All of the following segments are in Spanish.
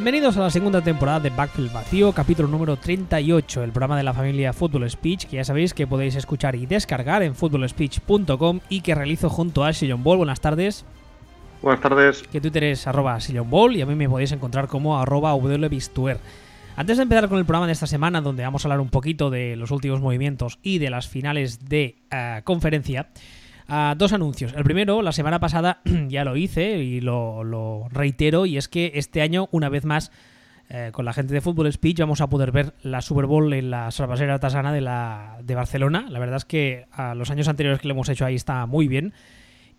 Bienvenidos a la segunda temporada de Backfield Vacío, capítulo número 38, el programa de la familia Football Speech, que ya sabéis que podéis escuchar y descargar en footballspeech.com y que realizo junto a Sillon Ball. Buenas tardes. Buenas tardes. Que Twitter es arroba Sillon Ball y a mí me podéis encontrar como arroba wbistuer. Antes de empezar con el programa de esta semana, donde vamos a hablar un poquito de los últimos movimientos y de las finales de uh, conferencia, Dos anuncios. El primero, la semana pasada ya lo hice y lo, lo, reitero, y es que este año, una vez más, eh, con la gente de Fútbol Speech, vamos a poder ver la Super Bowl en la Salvasera Tasana de, la, de Barcelona. La verdad es que a los años anteriores que le hemos hecho ahí está muy bien.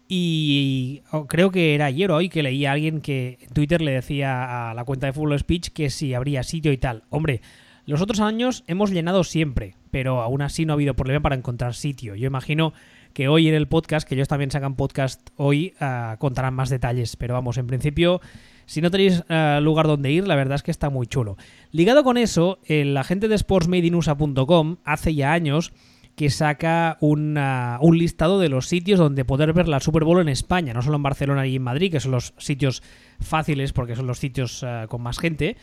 Y creo que era ayer o hoy que leí a alguien que en Twitter le decía a la cuenta de Fútbol Speech que si habría sitio y tal. Hombre, los otros años hemos llenado siempre, pero aún así no ha habido problema para encontrar sitio. Yo imagino que hoy en el podcast, que ellos también sacan podcast hoy, uh, contarán más detalles. Pero vamos, en principio, si no tenéis uh, lugar donde ir, la verdad es que está muy chulo. Ligado con eso, el agente de sportsmadeinusa.com hace ya años que saca una, un listado de los sitios donde poder ver la Super Bowl en España, no solo en Barcelona y en Madrid, que son los sitios fáciles porque son los sitios con más gente.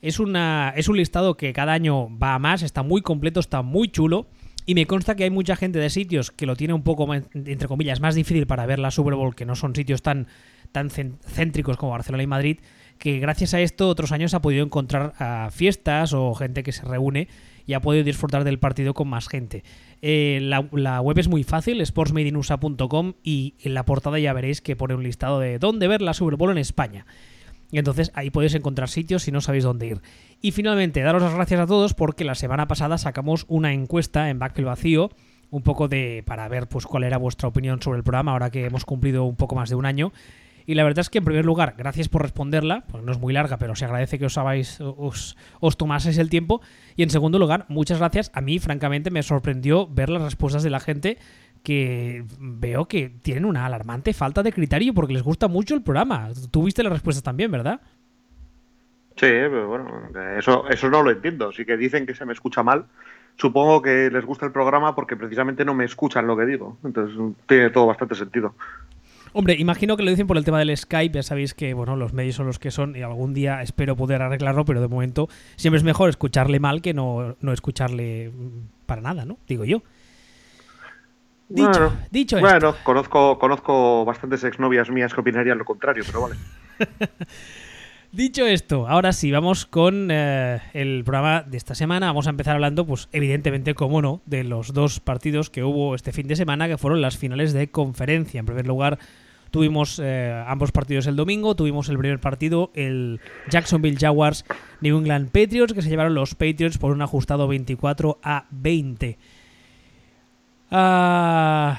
Es, una, es un listado que cada año va a más, está muy completo, está muy chulo. Y me consta que hay mucha gente de sitios que lo tiene un poco, entre comillas, más difícil para ver la Super Bowl, que no son sitios tan, tan céntricos como Barcelona y Madrid, que gracias a esto otros años ha podido encontrar uh, fiestas o gente que se reúne y ha podido disfrutar del partido con más gente. Eh, la, la, web es muy fácil, sportsmadeinusa.com y en la portada ya veréis que pone un listado de dónde ver la Super Bowl en España. Y entonces ahí podéis encontrar sitios si no sabéis dónde ir. Y finalmente, daros las gracias a todos porque la semana pasada sacamos una encuesta en Backfield Vacío, un poco de para ver pues cuál era vuestra opinión sobre el programa ahora que hemos cumplido un poco más de un año. Y la verdad es que en primer lugar, gracias por responderla, pues no es muy larga, pero se agradece que os hagáis, os, os tomaseis el tiempo. Y en segundo lugar, muchas gracias. A mí, francamente, me sorprendió ver las respuestas de la gente que veo que tienen una alarmante falta de criterio porque les gusta mucho el programa. Tú viste las respuestas también, ¿verdad? Sí, pero bueno, eso, eso no lo entiendo. Sí que dicen que se me escucha mal. Supongo que les gusta el programa porque precisamente no me escuchan lo que digo. Entonces tiene todo bastante sentido. Hombre, imagino que lo dicen por el tema del Skype. Ya sabéis que bueno, los medios son los que son y algún día espero poder arreglarlo, pero de momento siempre es mejor escucharle mal que no, no escucharle para nada, ¿no? Digo yo. Dicho, bueno, dicho bueno esto. conozco, conozco bastantes exnovias mías que opinarían lo contrario, pero vale. Dicho esto, ahora sí, vamos con eh, el programa de esta semana. Vamos a empezar hablando, pues evidentemente, como no, de los dos partidos que hubo este fin de semana, que fueron las finales de conferencia. En primer lugar, tuvimos eh, ambos partidos el domingo. Tuvimos el primer partido, el Jacksonville Jaguars New England Patriots, que se llevaron los Patriots por un ajustado 24 a 20. Uh,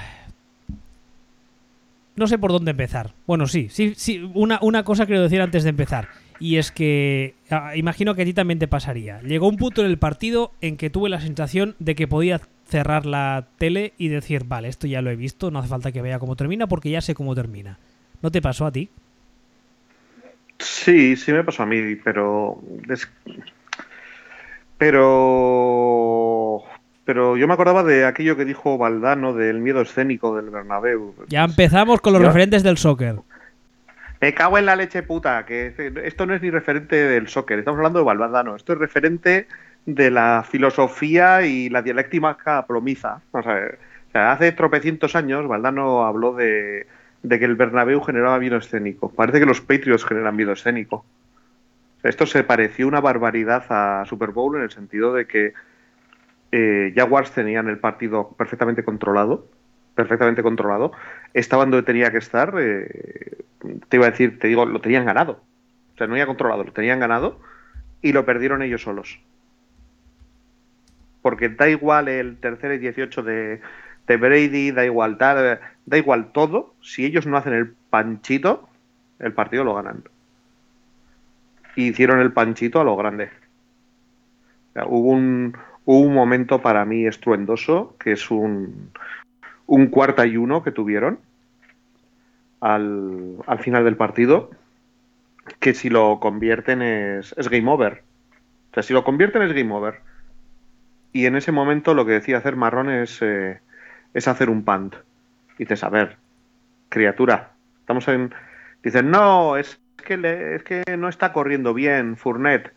no sé por dónde empezar. Bueno, sí, sí, sí. Una, una cosa quiero decir antes de empezar. Y es que uh, imagino que a ti también te pasaría. Llegó un punto en el partido en que tuve la sensación de que podía cerrar la tele y decir, vale, esto ya lo he visto, no hace falta que vea cómo termina porque ya sé cómo termina. ¿No te pasó a ti? Sí, sí me pasó a mí, pero... Pero pero yo me acordaba de aquello que dijo Valdano del miedo escénico del Bernabéu. Ya empezamos con los referentes del soccer. Me cago en la leche puta, que esto no es ni referente del soccer, estamos hablando de Valdano, esto es referente de la filosofía y la dialéctica plomiza. O sea, hace tropecientos años Valdano habló de, de, que el Bernabéu generaba miedo escénico. Parece que los Patriots generan miedo escénico. Esto se pareció una barbaridad a Super Bowl en el sentido de que eh, Jaguars tenían el partido perfectamente controlado, perfectamente controlado, estaban donde tenía que estar, eh, te iba a decir, te digo, lo tenían ganado. O sea, no había controlado, lo tenían ganado y lo perdieron ellos solos. Porque da igual el tercer y 18 de, Brady, da igual tal, da igual todo, si ellos no hacen el panchito, el partido lo ganan. Y hicieron el panchito a lo grande. O sea, hubo un, hubo un momento para mí estruendoso, que es un, un cuarta y uno que tuvieron al, al, final del partido, que si lo convierten es, es, game over. O sea, si lo convierten es game over. Y en ese momento lo que decía hacer Marrón es, eh, hacer un punt. Y dices, a ver, criatura, estamos en... Dicen, no, es que, es que no está corriendo bien Fournet.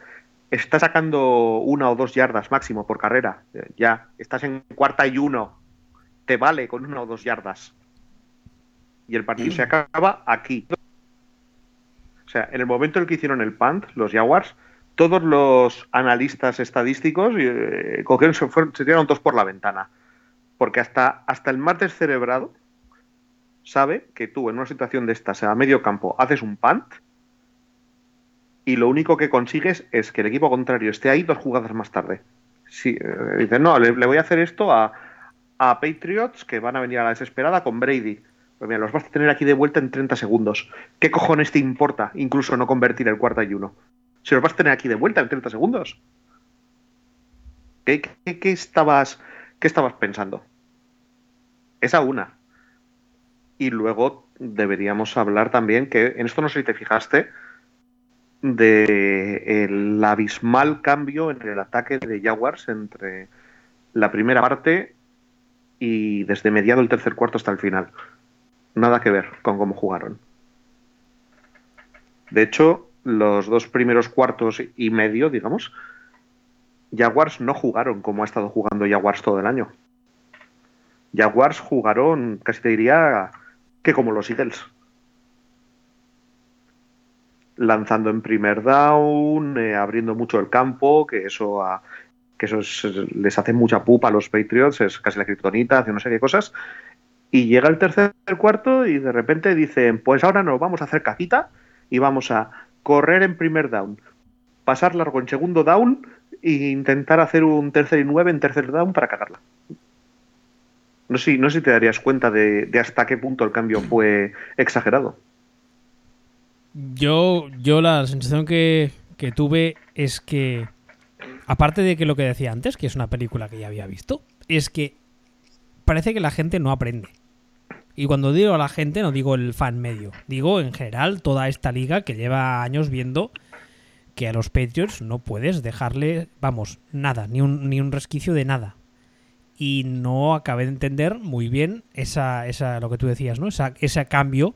Está sacando una o dos yardas máximo por carrera. Ya, estás en cuarta y uno. Te vale con una o dos yardas. Y el partido se acaba aquí. O sea, en el momento en el que hicieron el punt, los Jaguars, todos los analistas estadísticos eh, cogieron, se, fueron, se tiraron todos por la ventana. Porque hasta, hasta el más descerebrado sabe que tú en una situación de estas a medio campo haces un punt y lo único que consigues es que el equipo contrario esté ahí dos jugadas más tarde. Si, eh, dicen, no, le, voy a hacer esto a, a Patriots que van a venir a la desesperada con Brady. Pues mira, los vas a tener aquí de vuelta en 30 segundos. ¿Qué cojones te importa incluso no convertir el cuarto y uno? Si los vas a tener aquí de vuelta en 30 segundos. ¿Qué, estabas, qué estabas pensando? Esa una. Y luego deberíamos hablar también que, en esto no sé si te fijaste, de el abismal cambio en el ataque de Jaguars entre la primera parte y desde mediado el tercer cuarto hasta el final nada que ver con cómo jugaron. De hecho, los dos primeros cuartos y medio, digamos, Jaguars no jugaron como ha estado jugando Jaguars todo el año. Jaguars jugaron, casi te diría, que como los Eagles. Lanzando en primer down, eh, abriendo mucho el campo, que eso, que eso les hace mucha pupa a los Patriots, es casi la criptonita, hace una serie de cosas. Y llega el tercer cuarto y de repente dicen, pues ahora nos vamos a hacer cajita y vamos a correr en primer down, pasar largo en segundo down e intentar hacer un tercer y nueve en tercer down para cagarla. No sé, no sé si te darías cuenta de, hasta qué punto el cambio fue exagerado. Yo, yo la sensación que, que tuve es que, aparte de que lo que decía antes, que es una película que ya había visto, es que parece que la gente no aprende. Y cuando digo a la gente, no digo el fan medio, digo en general toda esta liga que lleva años viendo que a los Patriots no puedes dejarle, vamos, nada, ni un, ni un resquicio de nada. Y no acabé de entender muy bien esa, esa lo que tú decías, ¿no? Esa, ese cambio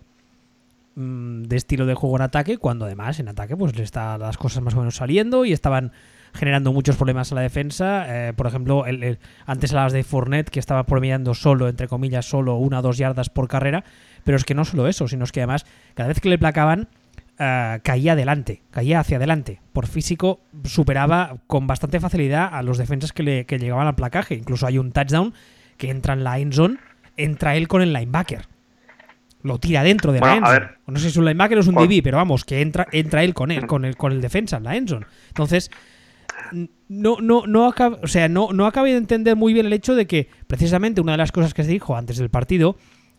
de estilo de juego en ataque, cuando además en ataque pues le están las cosas más o menos saliendo y estaban generando muchos problemas a la defensa. Eh, por ejemplo, el, antes hablabas de Fournette, que estaba promediando solo, entre comillas, solo una o dos yardas por carrera. Pero es que no solo eso, sino es que además, cada vez que le placaban, eh, caía adelante, caía hacia adelante. Por físico, superaba con bastante facilidad a los defensas que, le, que llegaban al placaje. Incluso hay un touchdown que entra en la end zone, entra él con el linebacker lo tira dentro de la endzone. No sé si es un linebacker o es un DB, pero vamos, que entra, entra él con él, con el, con el defensa en la endzone. Entonces, no, no, no, o sea, no, no acabé de entender muy bien el hecho de que precisamente una de las cosas que se dijo antes del partido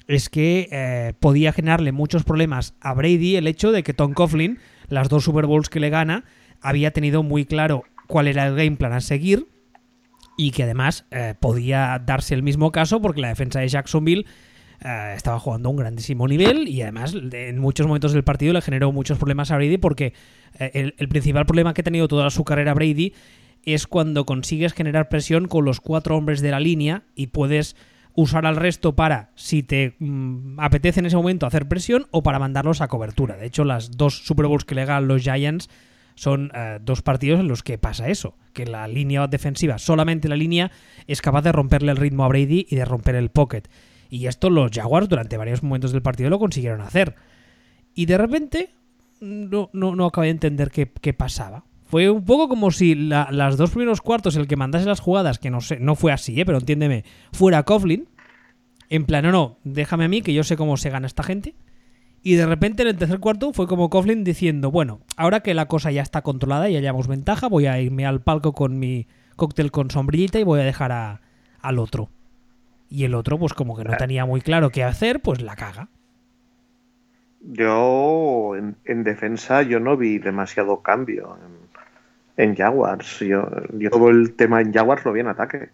es que eh, podía generarle muchos problemas a Brady el hecho de que Tom Coughlin, las dos Super Bowls que le gana, había tenido muy claro cuál era el game plan a seguir y que además eh, podía darse el mismo caso porque la defensa de Jacksonville eh, estaba jugando a un grandísimo nivel y además en muchos momentos del partido le generó muchos problemas a Brady porque eh, el, principal problema que ha tenido toda su carrera Brady es cuando consigues generar presión con los cuatro hombres de la línea y puedes usar al resto para, si te mm, apetece en ese momento, hacer presión o para mandarlos a cobertura. De hecho, las dos Super Bowls que le ganan los Giants son eh, dos partidos en los que pasa eso, que la línea defensiva, solamente la línea, es capaz de romperle el ritmo a Brady y de romper el pocket. Y esto los Jaguars durante varios momentos del partido lo consiguieron hacer. Y de repente no, no, no acabé de entender qué, pasaba. Fue un poco como si las dos primeros cuartos, el que mandase las jugadas, que no sé, no fue así, ¿eh? pero entiéndeme, fuera Coughlin. En plan, no, no, déjame a mí que yo sé cómo se gana esta gente. Y de repente en el tercer cuarto fue como Coughlin diciendo, bueno, ahora que la cosa ya está controlada y ya llevamos ventaja, voy a irme al palco con mi cóctel con sombrillita y voy a dejar a, al otro y el otro, pues como que no tenía muy claro qué hacer, pues la caga. Yo, en, defensa, yo no vi demasiado cambio en, Jaguars. Yo, todo el tema en Jaguars lo vi en ataque.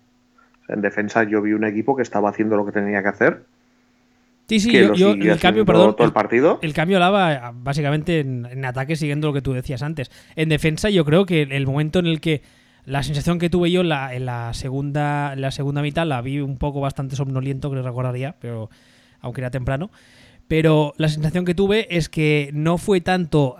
en defensa yo vi un equipo que estaba haciendo lo que tenía que hacer. Sí, sí, yo, el cambio, perdón. Todo el partido. El, cambio hablaba básicamente en, en, ataque siguiendo lo que tú decías antes. En defensa yo creo que el momento en el que la sensación que tuve yo en la, segunda, la segunda mitad la vi un poco bastante somnoliento, que recordaría, pero aunque era temprano. pero la sensación que tuve es que no fue tanto.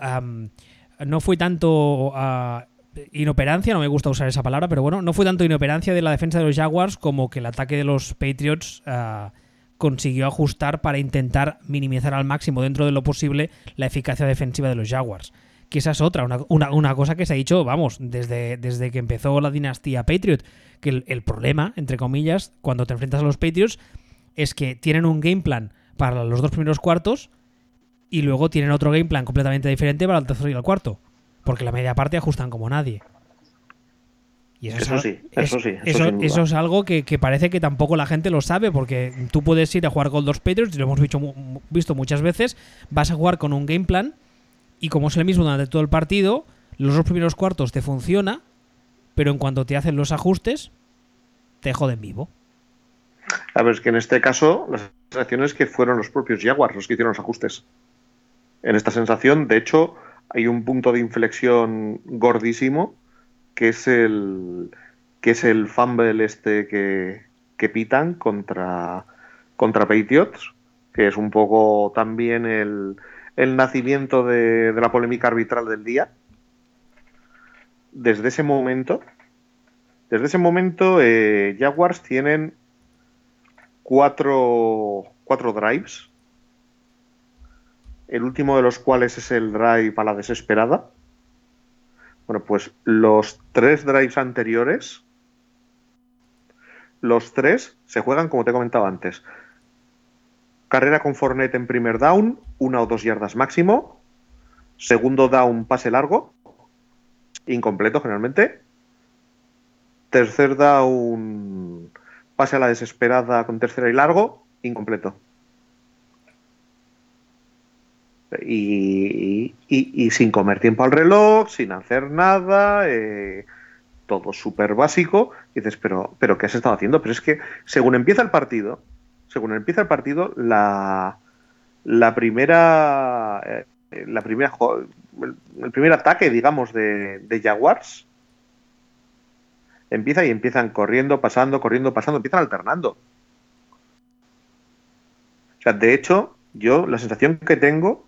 no fue tanto. Ah, inoperancia, no me gusta usar esa palabra, pero bueno, no fue tanto inoperancia de la defensa de los Jaguars como que el ataque de los Patriots ah, consiguió ajustar para intentar minimizar al máximo dentro de lo posible la eficacia defensiva de los Jaguars. Que esa es otra, una, cosa que se ha dicho, vamos, desde, desde que empezó la dinastía Patriot, que el, el problema, entre comillas, cuando te enfrentas a los Patriots, es que tienen un game plan para los dos primeros cuartos y luego tienen otro game plan completamente diferente para el tercero y el cuarto. Porque la media parte ajustan como nadie. Y eso, sí, eso sí. Eso, es algo que, parece que tampoco la gente lo sabe, porque tú puedes ir a jugar con dos Patriots, y lo hemos visto, visto muchas veces, vas a jugar con un game plan, y como es el mismo durante todo el partido, los dos primeros cuartos te funciona, pero en cuanto te hacen los ajustes, te joden vivo. A ver, es que en este caso la sensación es que fueron los propios Jaguars los que hicieron los ajustes. En esta sensación, de hecho, hay un punto de inflexión gordísimo que es el que es el fumble este que, que pitan contra, contra Patriots, que es un poco también el, el nacimiento de, la polémica arbitral del día. Desde ese momento, desde ese momento, eh, Jaguars tienen cuatro, cuatro drives, el último de los cuales es el drive a la desesperada. Bueno, pues los tres drives anteriores, los tres se juegan como te he comentado antes. Carrera con Fornet en primer down, una o dos yardas máximo. Segundo down, pase largo, incompleto generalmente. Tercer down, pase a la desesperada con tercera y largo, incompleto. Y, sin comer tiempo al reloj, sin hacer nada, eh, todo súper básico. Y dices, pero, pero ¿qué has estado haciendo? Pero es que según empieza el partido, según empieza el partido, la, la primera, eh, la primera el, primer ataque, digamos, de, Jaguars empieza y empiezan corriendo, pasando, corriendo, pasando, empiezan alternando. O sea, de hecho, yo la sensación que tengo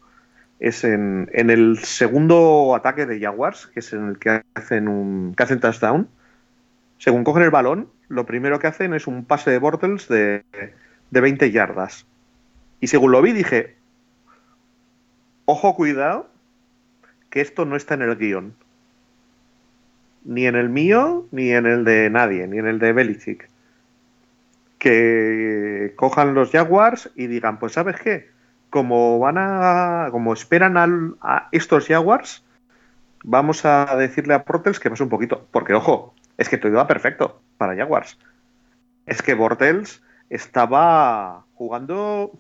es en, el segundo ataque de Jaguars, que es en el que hacen un que hacen touchdown. Según cogen el balón, lo primero que hacen es un pase de Bortles de, de 20 yardas. Y según lo vi, dije, ojo, cuidado, que esto no está en el guion ni en el mío, ni en el de nadie, ni en el de Belichick. Que cojan los Jaguars y digan, pues ¿sabes qué? Como van a. como esperan a estos Jaguars, vamos a decirle a Portels que pase un poquito. Porque, ojo, es que todo iba perfecto para Jaguars. Es que Bortels estaba jugando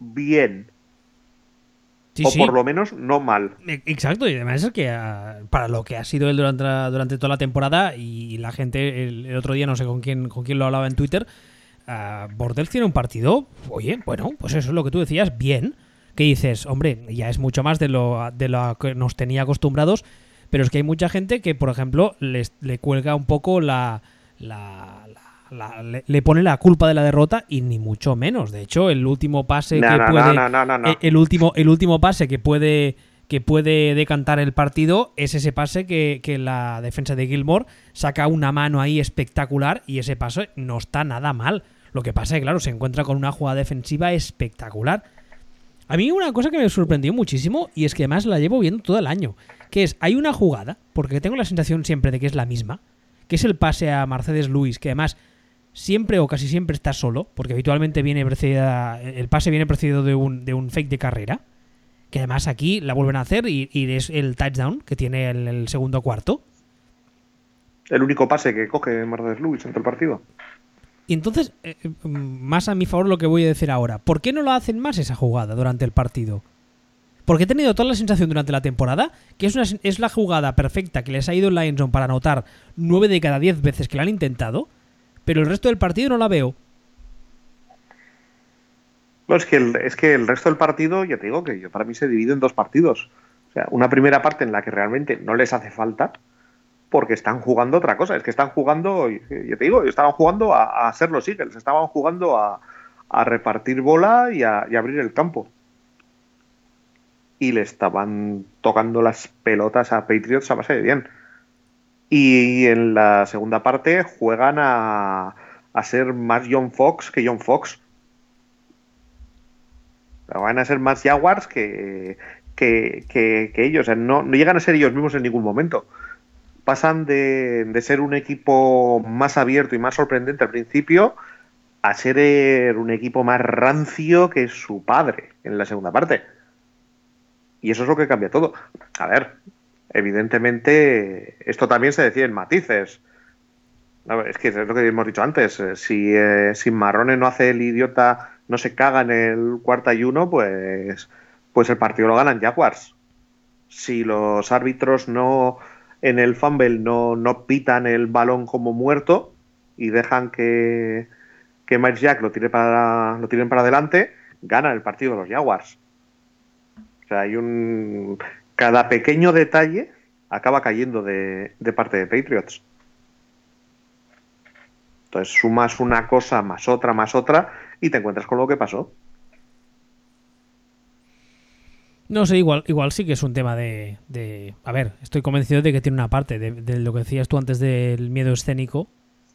bien o por lo menos no mal. E, exacto, y además es que ah, para lo que ha sido él durante, durante toda la temporada y la gente el, otro día no sé con quién, con quién lo hablaba en Twitter, uh, Bortels tiene un partido, oye, bueno, pues eso es lo que tú decías, bien, que dices, hombre, ya es mucho más de lo, de lo que nos tenía acostumbrados, pero es que hay mucha gente que, por ejemplo, les, le cuelga un poco la, la le, pone la culpa de la derrota y ni mucho menos. De hecho, el último pase que puede. el, último, el último pase que puede. que puede decantar el partido es ese pase que, que la defensa de Gilmore saca una mano ahí espectacular y ese pase no está nada mal. Lo que pasa es que, claro, se encuentra con una jugada defensiva espectacular. A mí una cosa que me sorprendió muchísimo y es que además la llevo viendo todo el año, que es, hay una jugada, porque tengo la sensación siempre de que es la misma, que es el pase a Mercedes Luis, que además siempre o casi siempre está solo, porque habitualmente viene precedida, el pase viene precedido de un, de un fake de carrera, que además aquí la vuelven a hacer y, es el touchdown que tiene el, el, segundo cuarto. El único pase que coge Mercedes Lewis en todo el partido. Y entonces, eh, eh, más a mi favor lo que voy a decir ahora, ¿por qué no lo hacen más esa jugada durante el partido? Porque he tenido toda la sensación durante la temporada que es, una, es la jugada perfecta que les ha ido en Lions para anotar 9 de cada 10 veces que la han intentado pero el resto del partido no la veo. No, es que, el, es que el resto del partido, ya te digo que yo, para mí se divide en dos partidos. O sea, una primera parte en la que realmente no les hace falta, porque están jugando otra cosa. Es que están jugando, ya te digo, estaban jugando a, ser los Eagles, estaban jugando a, a repartir bola y a, abrir el campo. Y le estaban tocando las pelotas a Patriots a base de bien. Y en la segunda parte juegan a, a ser más John Fox que John Fox. Van a ser más Jaguars que, que, que, ellos. no, no, llegan a ser ellos mismos en ningún momento. Pasan de, de, ser un equipo más abierto y más sorprendente al principio a ser un equipo más rancio que su padre en la segunda parte. Y eso es lo que cambia todo. A ver, evidentemente, esto también se decía en matices. Es que es lo que hemos dicho antes. Si, eh, si Marrone no hace el idiota, no se caga en el cuarto y uno, pues, pues el partido lo ganan Jaguars. Si los árbitros no en el fumble no, no pitan el balón como muerto y dejan que, que Miles Jack lo, tire para, lo tiren para adelante, ganan el partido los Jaguars. O sea, hay un. Cada pequeño detalle acaba cayendo de, de parte de Patriots. Entonces sumas una cosa más otra, más otra, y te encuentras con lo que pasó. No sé, igual, igual sí que es un tema de, de A ver, estoy convencido de que tiene una parte de, lo que decías tú antes del miedo escénico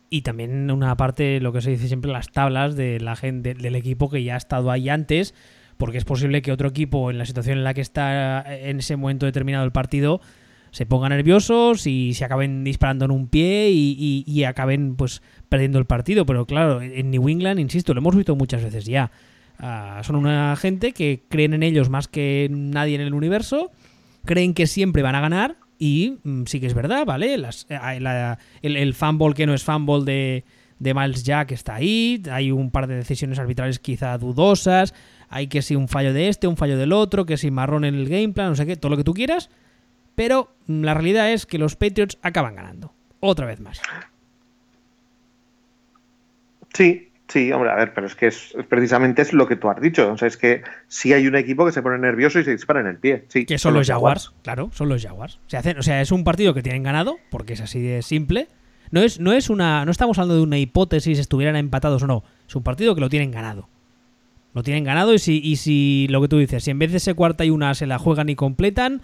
y también una parte, lo que se dice siempre, las tablas de la gente, del equipo que ya ha estado ahí antes, porque es posible que otro equipo, en la situación en la que está en ese momento determinado el partido, se ponga nerviosos y se acaben disparando en un pie y, acaben pues perdiendo el partido. Pero claro, en New England, insisto, lo hemos visto muchas veces ya. Ah, son una gente que creen en ellos más que nadie en el universo, creen que siempre van a ganar y mm, sí que es verdad, ¿vale? Eh, el, el fumble que no es fumble de, de Miles Jack está ahí. Hay un par de decisiones arbitrales quizá dudosas. Hay que si un fallo de este, un fallo del otro, que si marrón en el game plan, no sé qué, todo lo que tú quieras. Pero mm, la realidad es que los Patriots acaban ganando. Otra vez más. Sí, Sí, hombre, a ver, pero es que es, precisamente es lo que tú has dicho. O sea, es que si hay un equipo que se pone nervioso y se dispara en el pie. Sí, que son, los Jaguars, claro, son los Jaguars. Se hacen, o sea, es un partido que tienen ganado, porque es así de simple. No es, no es una. No estamos hablando de una hipótesis, estuvieran empatados o no. Es un partido que lo tienen ganado. Lo tienen ganado y si, y si lo que tú dices, si en vez de ese cuarta y una se la juegan y completan,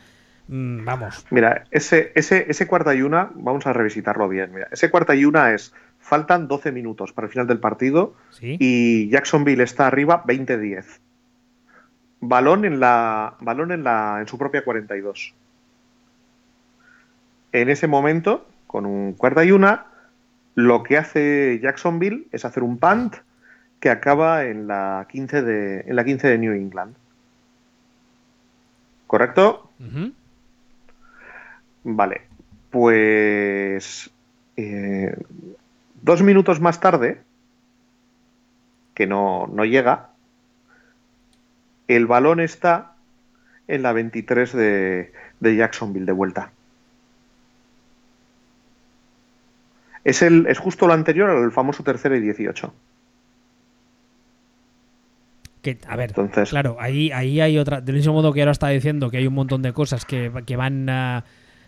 mm, vamos. Mira, ese, ese, ese cuarta y una, vamos a revisitarlo bien. Mira, ese cuarta y una es Faltan 12 minutos para el final del partido y Jacksonville está arriba 20-10. Balón en la balón en la en su propia 42. En ese momento, con un cuarta y una, lo que hace Jacksonville es hacer un punt que acaba en la 15 de en la 15 de New England. ¿Correcto? Vale. Pues eh, Dos minutos más tarde, que no, llega, el balón está en la 23 de, Jacksonville de vuelta. Es, el, es justo lo anterior al famoso tercero y 18. Que, a ver, Entonces, claro, ahí, ahí hay otra. Del mismo modo que ahora está diciendo que hay un montón de cosas que, van a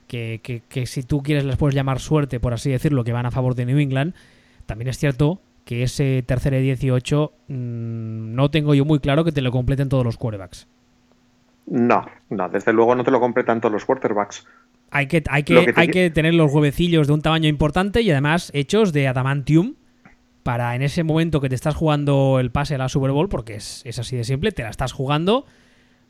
que, si tú quieres les puedes llamar suerte, por así decirlo, que van a favor de New England. También es cierto que ese tercer y 18 mm, no tengo yo muy claro que te lo completen todos los quarterbacks. No, no, desde luego no te lo completan todos los quarterbacks. Hay que, hay que, hay que tener los huevecillos de un tamaño importante y además hechos de adamantium para en ese momento que te estás jugando el pase a la Super Bowl, porque es, así de simple, te la estás jugando,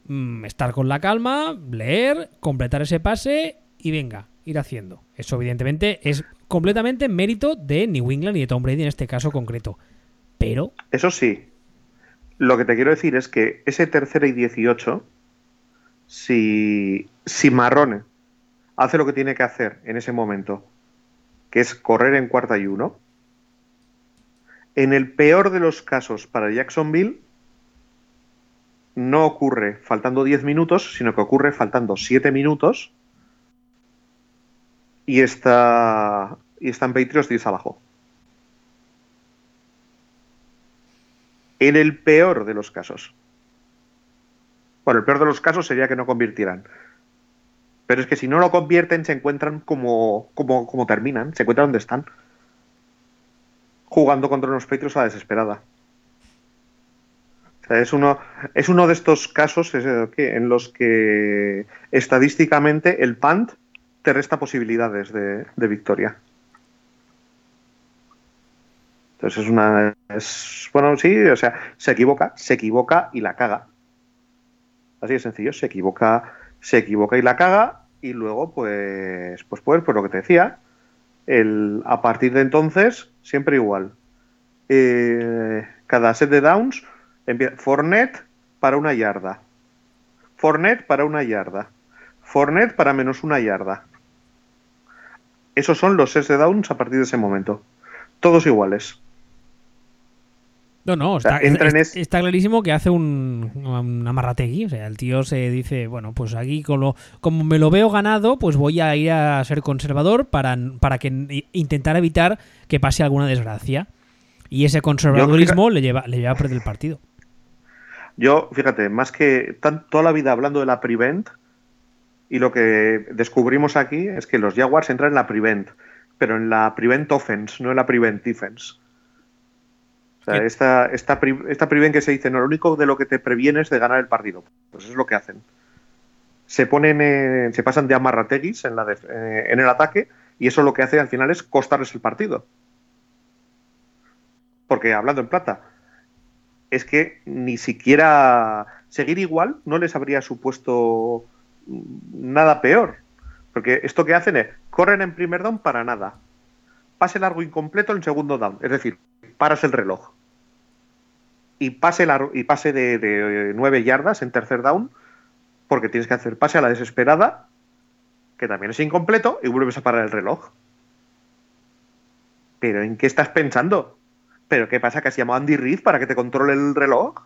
mm, estar con la calma, leer, completar ese pase y venga, ir haciendo. Eso evidentemente es completamente mérito de New England y de Tom Brady en este caso concreto. Pero... Eso sí. Lo que te quiero decir es que ese tercero y 18, si, si Marrone hace lo que tiene que hacer en ese momento, que es correr en cuarta y uno, en el peor de los casos para Jacksonville, no ocurre faltando 10 minutos, sino que ocurre faltando 7 minutos y está y están Patriots 10 abajo. En el peor de los casos. Bueno, el peor de los casos sería que no convirtieran. Pero es que si no lo convierten, se encuentran como, como, como terminan, se encuentran donde están. Jugando contra unos Patriots a desesperada. es, uno, es uno de estos casos en los que estadísticamente el punt te resta posibilidades de, victoria. Entonces es una. Es, bueno, sí, o sea, se equivoca, se equivoca y la caga. Así de sencillo, se equivoca, se equivoca y la caga, y luego, pues, pues, pues, pues lo que te decía, el, a partir de entonces, siempre igual. Eh, cada set de downs, Fornet para una yarda. Fornet para una yarda. Fornet para menos una yarda. Esos son los sets de downs a partir de ese momento. Todos iguales. No, no, está, clarísimo que hace un, un, amarrategui. O sea, el tío se dice, bueno, pues aquí como, como me lo veo ganado, pues voy a ir a ser conservador para, para que intentar evitar que pase alguna desgracia. Y ese conservadurismo le lleva, le lleva a perder el partido. Yo, fíjate, más que toda la vida hablando de la prevent, y lo que descubrimos aquí es que los Jaguars entran en la prevent, pero en la prevent offense, no en la prevent defense. O sea, esta, esta, esta prevent que se dice, no, lo único de lo que te previene es de ganar el partido. Pues eso es lo que hacen. Se ponen, se pasan de amarrateguis en, la eh, en el ataque y eso lo que hace al final es costarles el partido. Porque hablando en plata, es que ni siquiera seguir igual no les habría supuesto nada peor. Porque esto que hacen es, corren en primer down para nada. Pase largo incompleto en segundo down. Es decir, paras el reloj. Y pase, y pase de, de nueve yardas en tercer down, porque tienes que hacer pase a la desesperada, que también es incompleto, y vuelves a parar el reloj. Pero ¿en qué estás pensando? ¿Pero qué pasa? ¿Que has llamado a Andy Reid para que te controle el reloj?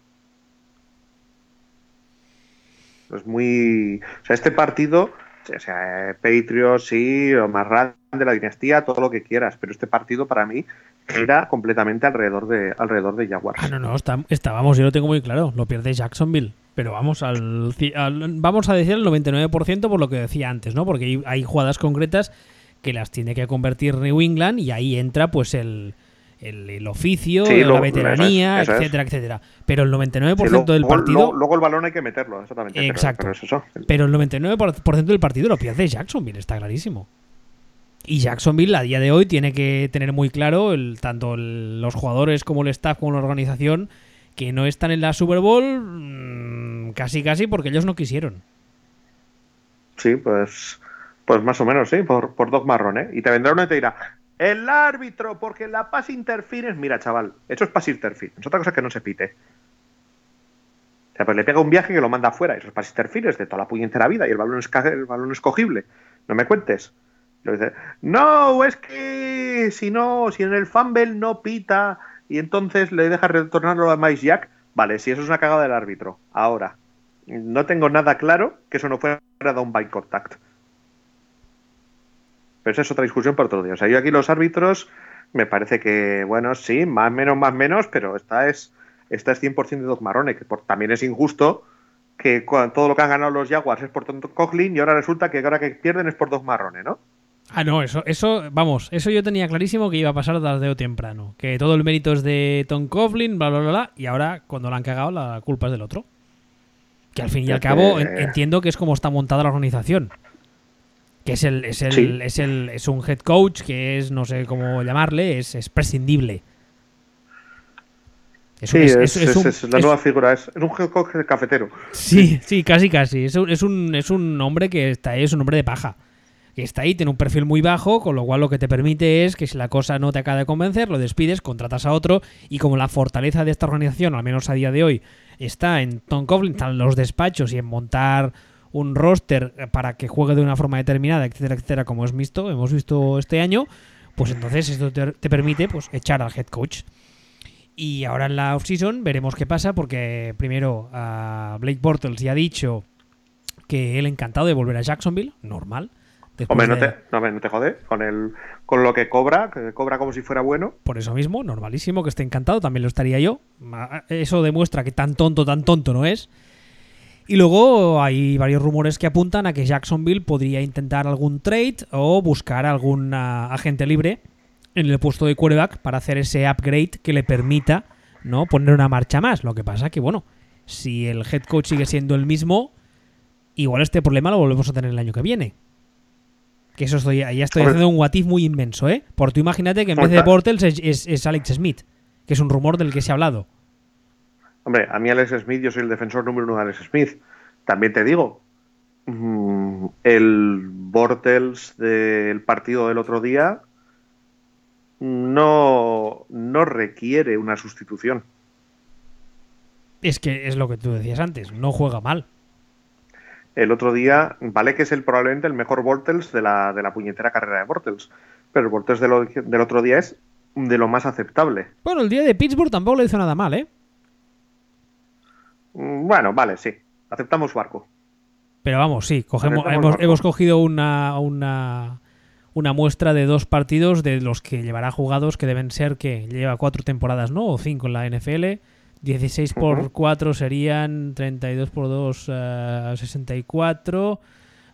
Es muy. O sea, este partido, o sea, Patriots, sí, o más de la dinastía, todo lo que quieras, pero este partido para mí era completamente alrededor de, alrededor de Jaguars. Ah, no, no, estábamos, yo lo tengo muy claro, lo pierde Jacksonville. Pero vamos al, vamos a decir el 99% por lo que decía antes, ¿no? Porque hay jugadas concretas que las tiene que convertir New England y ahí entra pues el, el, oficio, la veteranía, etcétera, etcétera. Pero el 99% del partido. luego el balón hay que meterlo, exactamente. Exacto. Pero, el 99% del partido lo pierde Jacksonville, está clarísimo. Y Jacksonville a día de hoy tiene que tener muy claro, el, tanto los jugadores como el staff como la organización, que no están en la Super Bowl mm, casi casi porque ellos no quisieron. Sí, pues, pues más o menos, sí, por, por dos marrones. Y te vendrá uno y te dirá, el árbitro, porque la pass interference. Mira, chaval, eso es pass interference. Es otra cosa que no se pite. O sea, pues le pega un viaje que lo manda afuera. Eso es pass interference de toda la puñetera vida. Y el balón es, el balón escogible. No me cuentes. Dice, no, es que si no, si en el fumble no pita y entonces le deja retornarlo a Mice Jack. Vale, si eso es una cagada del árbitro. Ahora, no tengo nada claro que eso no fuera un by contact. Pero esa es otra discusión para otro día. O sea, yo aquí los árbitros me parece que, bueno, sí, más menos, más menos, pero esta es, esta es 100% de dos marrones, que también es injusto que todo lo que han ganado los Jaguars es por tonto Coughlin y ahora resulta que ahora que pierden es por dos marrones, ¿no? Ah, no, eso, eso, vamos, eso yo tenía clarísimo que iba a pasar tarde o temprano. Que todo el mérito es de Tom Coughlin, bla, bla, bla, bla, y ahora cuando lo han cagado la culpa es del otro. Que al fin y al cabo entiendo que es como está montada la organización que es el, es el, es el es un head coach que es no sé cómo llamarle es, es prescindible sí, es, la nueva figura, es, un head coach cafetero. Sí, sí, casi, casi. Es un, es un, es un hombre que está ahí, es un hombre de paja. Que está ahí, tiene un perfil muy bajo, con lo cual lo que te permite es que si la cosa no te acaba de convencer, lo despides, contratas a otro, y como la fortaleza de esta organización, al menos a día de hoy, está en Tom Coughlin, en los despachos y en montar un roster para que juegue de una forma determinada, etcétera, etcétera, como hemos visto, hemos visto este año, pues entonces esto te, permite pues echar al head coach. Y ahora en la offseason veremos qué pasa, porque primero Blake Bortles ya ha dicho que él encantado de volver a Jacksonville, normal. Hombre, no, te, no, te jode con, el, con lo que cobra, que cobra como si fuera bueno. Por eso mismo, normalísimo que esté encantado, también lo estaría yo. Eso demuestra que tan tonto, tan tonto no es. Y luego hay varios rumores que apuntan a que Jacksonville podría intentar algún trade o buscar algún agente libre en el puesto de quarterback para hacer ese upgrade que le permita ¿no? Poner una marcha más. Lo que pasa que, bueno, si el head coach sigue siendo el mismo, igual este problema lo volvemos a tener el año que viene. Que eso estoy, ya estoy Hombre. haciendo un what if muy inmenso, ¿eh? Porque tú imagínate que en vez de Bortles es, es- es Alex Smith, que es un rumor del que se ha hablado. Hombre, a mí Alex Smith, yo soy el defensor número uno de Alex Smith. También te digo, mm, el Bortles del partido del otro día no, no requiere una sustitución. Es que es lo que tú decías antes, no juega mal. El otro día, vale que es el probablemente el mejor Bortles de la, de la puñetera carrera de Bortles, pero el Bortles de lo- del otro día es de lo más aceptable. Bueno, el día de Pittsburgh tampoco le hizo nada mal, ¿eh? Mm, Bueno, vale, sí, aceptamos su barco. Pero vamos, sí, cogemos, hemos, cogido una, una, una muestra de dos partidos de los que llevará jugados que deben ser que lleva cuatro temporadas, ¿no? O cinco en la NFL. 16 por Ujú. 4 serían 32 por 2, eh, 64,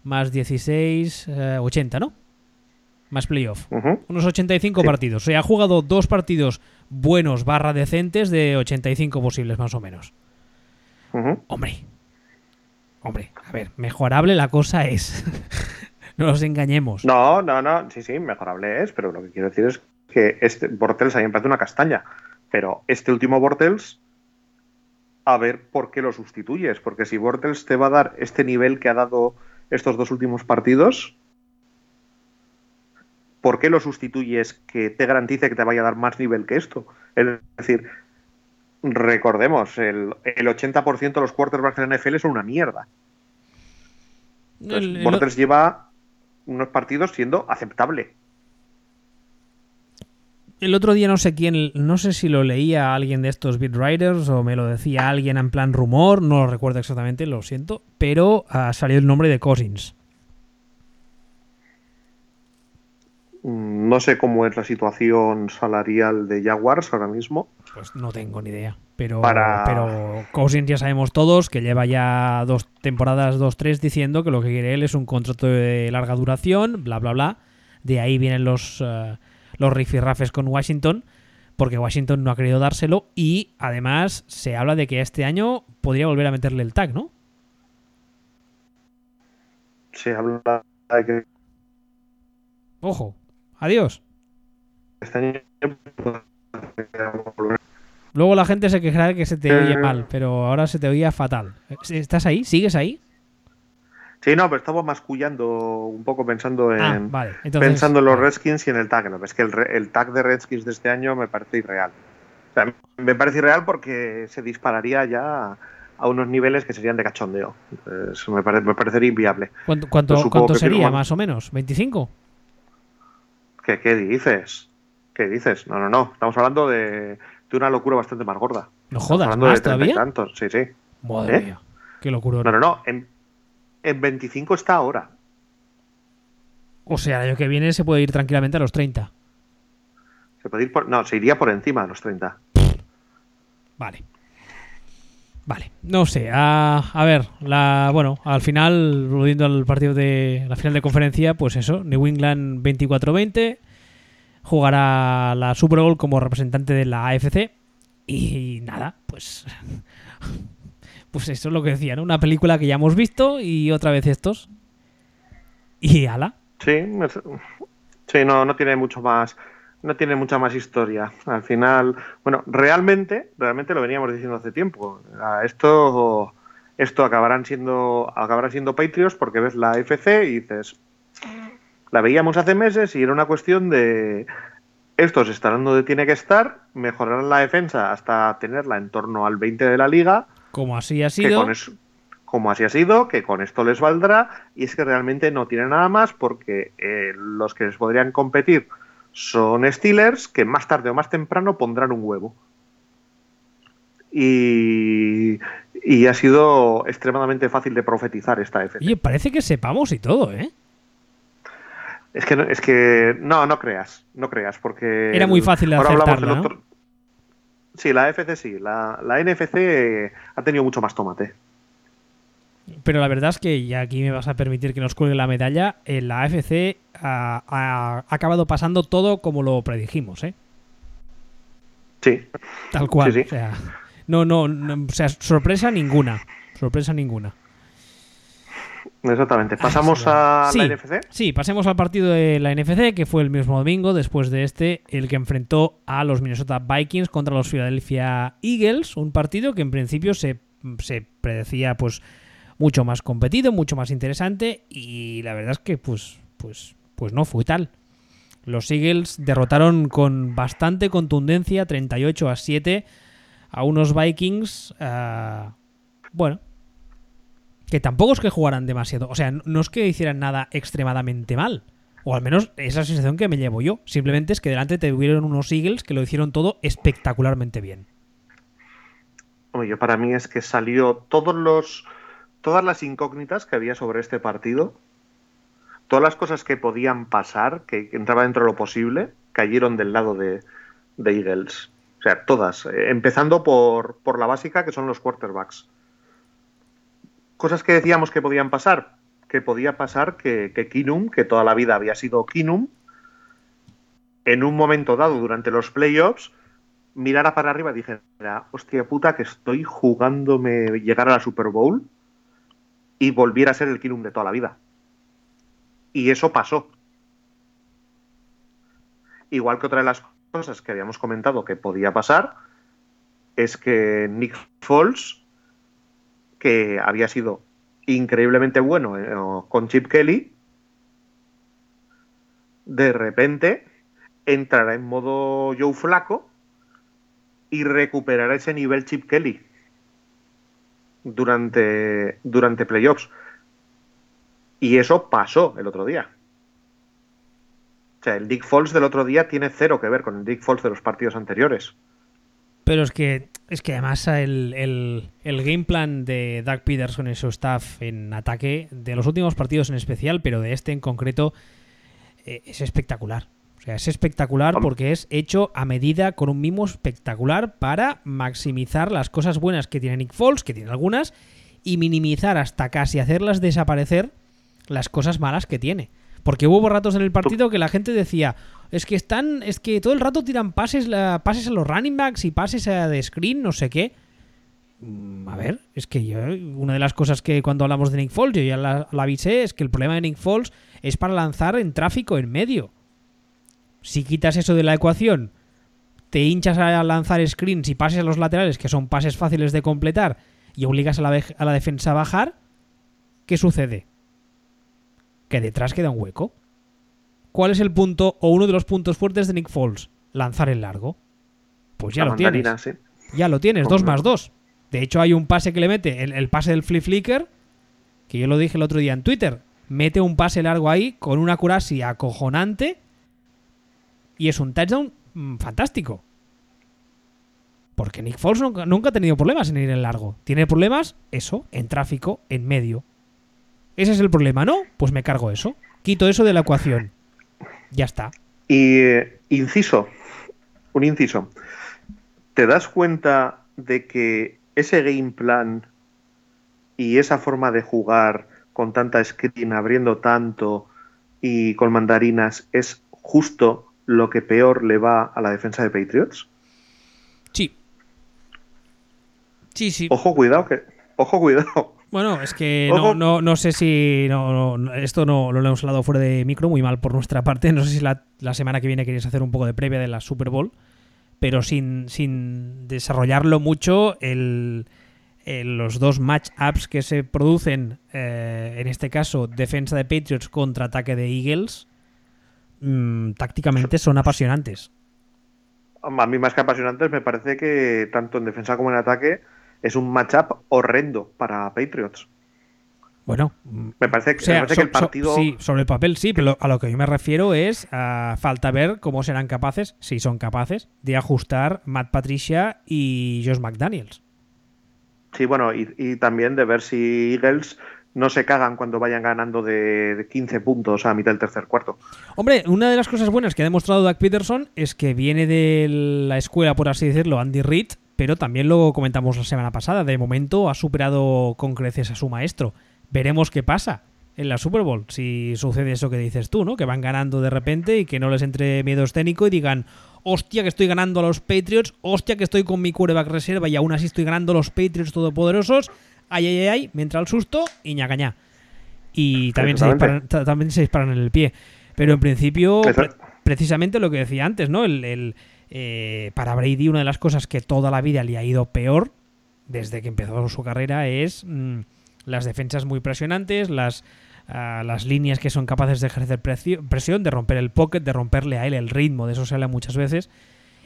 más 16, eh, 80, ¿no? Más playoff. Ujú. Unos 85 Sí. partidos. O sea, ha jugado dos partidos buenos barra decentes de 85 posibles, más o menos. Hombre. Hombre, a ver, mejorable la cosa es. no nos engañemos. No, no, no, sí, sí, mejorable es, pero lo que quiero decir es que este Bortels a mí me parece una castaña, pero este último Bortels, a ver por qué lo sustituyes, porque si Bortels te va a dar este nivel que ha dado estos dos últimos partidos, ¿por qué lo sustituyes que te garantice que te vaya a dar más nivel que esto? Es decir, recordemos, el, el 80% de los quarterbacks de la NFL son una mierda. Entonces, El- el- Bortles lleva unos partidos siendo aceptable. El otro día no sé quién, no sé si lo leía alguien de estos beat writers o me lo decía alguien en plan rumor, no lo recuerdo exactamente, lo siento, pero ah, salió el nombre de Cousins. Mm, No sé cómo es la situación salarial de Jaguars ahora mismo. Pues no tengo ni idea. Pero, Para- pero Cousins ya sabemos todos que lleva ya dos temporadas, dos, tres, diciendo que lo que quiere él es un contrato de larga duración, bla, bla, bla. De ahí vienen los, eh, los rifirrafes con Washington, porque Washington no ha querido dárselo. Y además se habla de que este año podría volver a meterle el tag, ¿no? Se habla de que Ojo, adiós. este año Luego la gente se quejará de que se te Eh. oye mal, pero ahora se te oía fatal. ¿Estás ahí? ¿Sigues ahí? Sí, no, pero estamos mascullando un poco pensando en, Ah, vale. Entonces, pensando en los Redskins y en el tag. ¿no? Es que el, tag de Redskins de este año me parece irreal. O sea, me parece irreal porque se dispararía ya a unos niveles que serían de cachondeo. Entonces, me, pare- me parecería inviable. ¿Cuánto, sería, más o menos? ¿25? ¿Qué, qué dices? ¿Qué dices? No, no, no. Estamos hablando de, de una locura bastante más gorda. No jodas, hablando ¿más de todavía? tantos. Sí, sí. Madre ¿Eh? mía. Qué locura. No, no, no. En, en 25 está ahora. O sea, el año que viene se puede ir tranquilamente a los 30. Se puede ir por, no, se iría por encima de los 30. Vale. Vale. No sé. A, a ver, la, bueno, al final, volviendo al partido de la final de conferencia, pues eso, New England 24-20. Jugará la Super Bowl como representante de la AFC. Y nada, pues. Pues eso es lo que decía, ¿no? Una película que ya hemos visto y otra vez estos. Y ala. Sí, sí, no, no tiene mucho más, no tiene mucha más historia. Al final, bueno, realmente, realmente lo veníamos diciendo hace tiempo. Esto, esto acabarán siendo, acabarán siendo Patriots porque ves la FC y dices, la veíamos hace meses y era una cuestión de estos estarán donde tiene que estar, mejorarán la defensa hasta tenerla en torno al 20 de la liga Como así ha que sido. con eso- como así ha sido, que con esto les valdrá, y es que realmente no tiene nada más porque eh, los que les podrían competir son Steelers, que más tarde o más temprano pondrán un huevo. Y, y ha sido extremadamente fácil de profetizar esta FC. Oye, parece que sepamos y todo, ¿eh? Es que, no- es que no, no creas, no creas, porque... Era muy fácil de ahora hablamos acertarla, del otro- Sí, la FC sí, la, la NFC eh, ha tenido mucho más tomate. Pero la verdad es que, y aquí me vas a permitir que nos cuelgue la medalla, en la AFC ha, ha- ha acabado pasando todo como lo predijimos, ¿eh? Sí. Tal cual. Sí, sí. O sea, no, no, no, o sea, sorpresa ninguna. Sorpresa ninguna. Exactamente. ¿Pasamos a Sí, la NFC? Sí, pasemos al partido de la NFC, que fue el mismo domingo, después de este, el que enfrentó a los Minnesota Vikings contra los Philadelphia Eagles, un partido que en principio se, se predecía pues mucho más competido, mucho más interesante, y la verdad es que pues, pues, pues no fue tal. Los Eagles derrotaron con bastante contundencia, 38 a 7, a unos Vikings, ah, bueno, que tampoco es que jugaran demasiado. O sea, no es que hicieran nada extremadamente mal. O al menos esa sensación que me llevo yo. Simplemente es que delante tuvieron unos Eagles que lo hicieron todo espectacularmente bien. Hombre, yo para mí es que salió todos los, todas las incógnitas que había sobre este partido, todas las cosas que podían pasar, que, entraba dentro de lo posible, cayeron del lado de, de Eagles. O sea, todas. Eh, empezando por, por la básica, que son los quarterbacks. Cosas que decíamos que podían pasar. Que podía pasar que, que Kinum, que toda la vida había sido Kinum, en un momento dado durante los playoffs, mirara para arriba y dijera, hostia puta, que estoy jugándome llegar a la Super Bowl y volviera a ser el Kinum de toda la vida. Y eso pasó. Igual que otra de las cosas que habíamos comentado que podía pasar es que Nick Foles, que había sido increíblemente bueno eh, con Chip Kelly, de repente entrará en modo Joe Flaco y recuperará ese nivel Chip Kelly durante, durante playoffs. Y eso pasó el otro día. O sea, el Dick Foles del otro día tiene cero que ver con el Dick Foles de los partidos anteriores. Pero es que, es que además el, el, el game plan de Doug Peterson y su staff en ataque, de los últimos partidos en especial, pero de este en concreto, eh, es espectacular. O sea, es espectacular porque es hecho a medida con un mimo espectacular para maximizar las cosas buenas que tiene Nick Foles, que tiene algunas, y minimizar hasta casi hacerlas desaparecer las cosas malas que tiene. Porque hubo ratos en el partido que la gente decía, es que están, es que todo el rato tiran pases, la- pases a los running backs y pases a de screen, no sé qué. Mm, A ver, es que yo, una de las cosas que cuando hablamos de Nick Foles, yo ya la, la avisé, es que el problema de Nick Foles es para lanzar en tráfico en medio. Si quitas eso de la ecuación, te hinchas a lanzar screens y pases a los laterales, que son pases fáciles de completar, y obligas a la, a la defensa a bajar, ¿qué sucede? Que detrás queda un hueco. ¿Cuál es el punto o uno de los puntos fuertes de Nick Foles? Lanzar el largo. Pues ya La lo tienes. sí. Ya lo tienes, dos Hombre. más dos. De hecho, hay un pase que le mete, el, el pase del flip flicker, que yo lo dije el otro día en Twitter. Mete un pase largo ahí con una curasia acojonante y es un touchdown mm, fantástico. Porque Nick Foles nunca, nunca ha tenido problemas en ir en largo. Tiene problemas, eso, en tráfico, en medio. Ese es el problema, ¿no? Pues me cargo eso. Quito eso de la ecuación. Ya está. Y eh, inciso, un inciso. ¿Te das cuenta de que ese game plan y esa forma de jugar con tanta screen, abriendo tanto y con mandarinas es justo lo que peor le va a la defensa de Patriots? Sí. Sí, sí. Ojo, cuidado, que. Ojo, cuidado. Bueno, es que no, no, no sé si. No, esto no lo hemos hablado fuera de micro, muy mal por nuestra parte. No sé si la, la semana que viene queréis hacer un poco de previa de la Super Bowl, pero sin, sin desarrollarlo mucho, el, el- los dos match-ups que se producen, eh, en este caso, defensa de Patriots contra ataque de Eagles, mm, tácticamente son apasionantes. A mí, más que apasionantes, me parece que tanto en defensa como en ataque es un matchup horrendo para Patriots. Bueno, Me parece, O sea, me parece so- que el so- partido. sí, sobre el papel sí, pero a lo que yo me refiero es a falta ver cómo serán capaces, si son capaces, de ajustar Matt Patricia y Josh McDaniels. Sí, bueno, y, y también de ver si Eagles no se cagan cuando vayan ganando de, de 15 puntos a mitad del tercer cuarto. Hombre, una de las cosas buenas que ha demostrado Doug Peterson es que viene de la escuela, por así decirlo, Andy Reid, pero también lo comentamos la semana pasada. De momento ha superado con creces a su maestro. Veremos qué pasa. en la Super Bowl. Si sucede eso que dices tú, ¿no? Que van ganando de repente y que no les entre miedo escénico y digan, hostia, que estoy ganando a los Patriots, hostia, que estoy con mi quarterback reserva y aún así estoy ganando a los Patriots todopoderosos. Ay, ay, ay, me entra el susto y ñacañá. Y también se, disparan, también se disparan en el pie. Pero en principio, precisamente lo que decía antes, ¿no? El, eh, para Brady, una de las cosas que toda la vida le ha ido peor desde que empezó su carrera es mm, las defensas muy presionantes, las las líneas que son capaces de ejercer presión, de romper el pocket, de romperle a él el ritmo, de eso se habla muchas veces.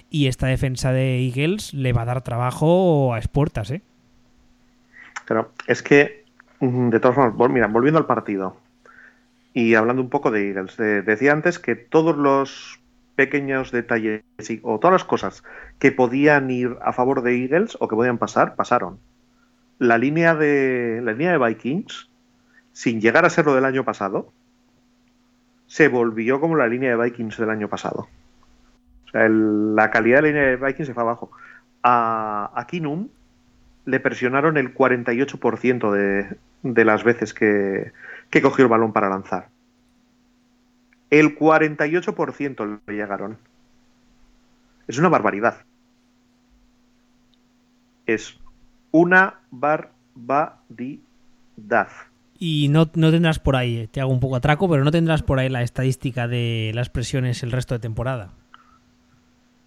Y esta defensa de Eagles le va a dar trabajo a expuertas, ¿eh? Pero es que, mm, de todas formas, mira, volviendo al partido y hablando un poco de Eagles, decía antes que todos los pequeños detalles o todas las cosas que podían ir a favor de Eagles o que podían pasar, pasaron. La línea de, la línea de Vikings sin llegar a ser lo del año pasado, se volvió como la línea de Vikings del año pasado. O sea, la calidad de la línea de Vikings se fue abajo. A, a Kinum le presionaron el 48% de, de las veces que, que cogió el balón para lanzar. El 48% le llegaron. Es una barbaridad. Es una barbaridad. Y no, no, tendrás por ahí, eh, te hago un poco atraco, pero no tendrás por ahí la estadística de las presiones el resto de temporada.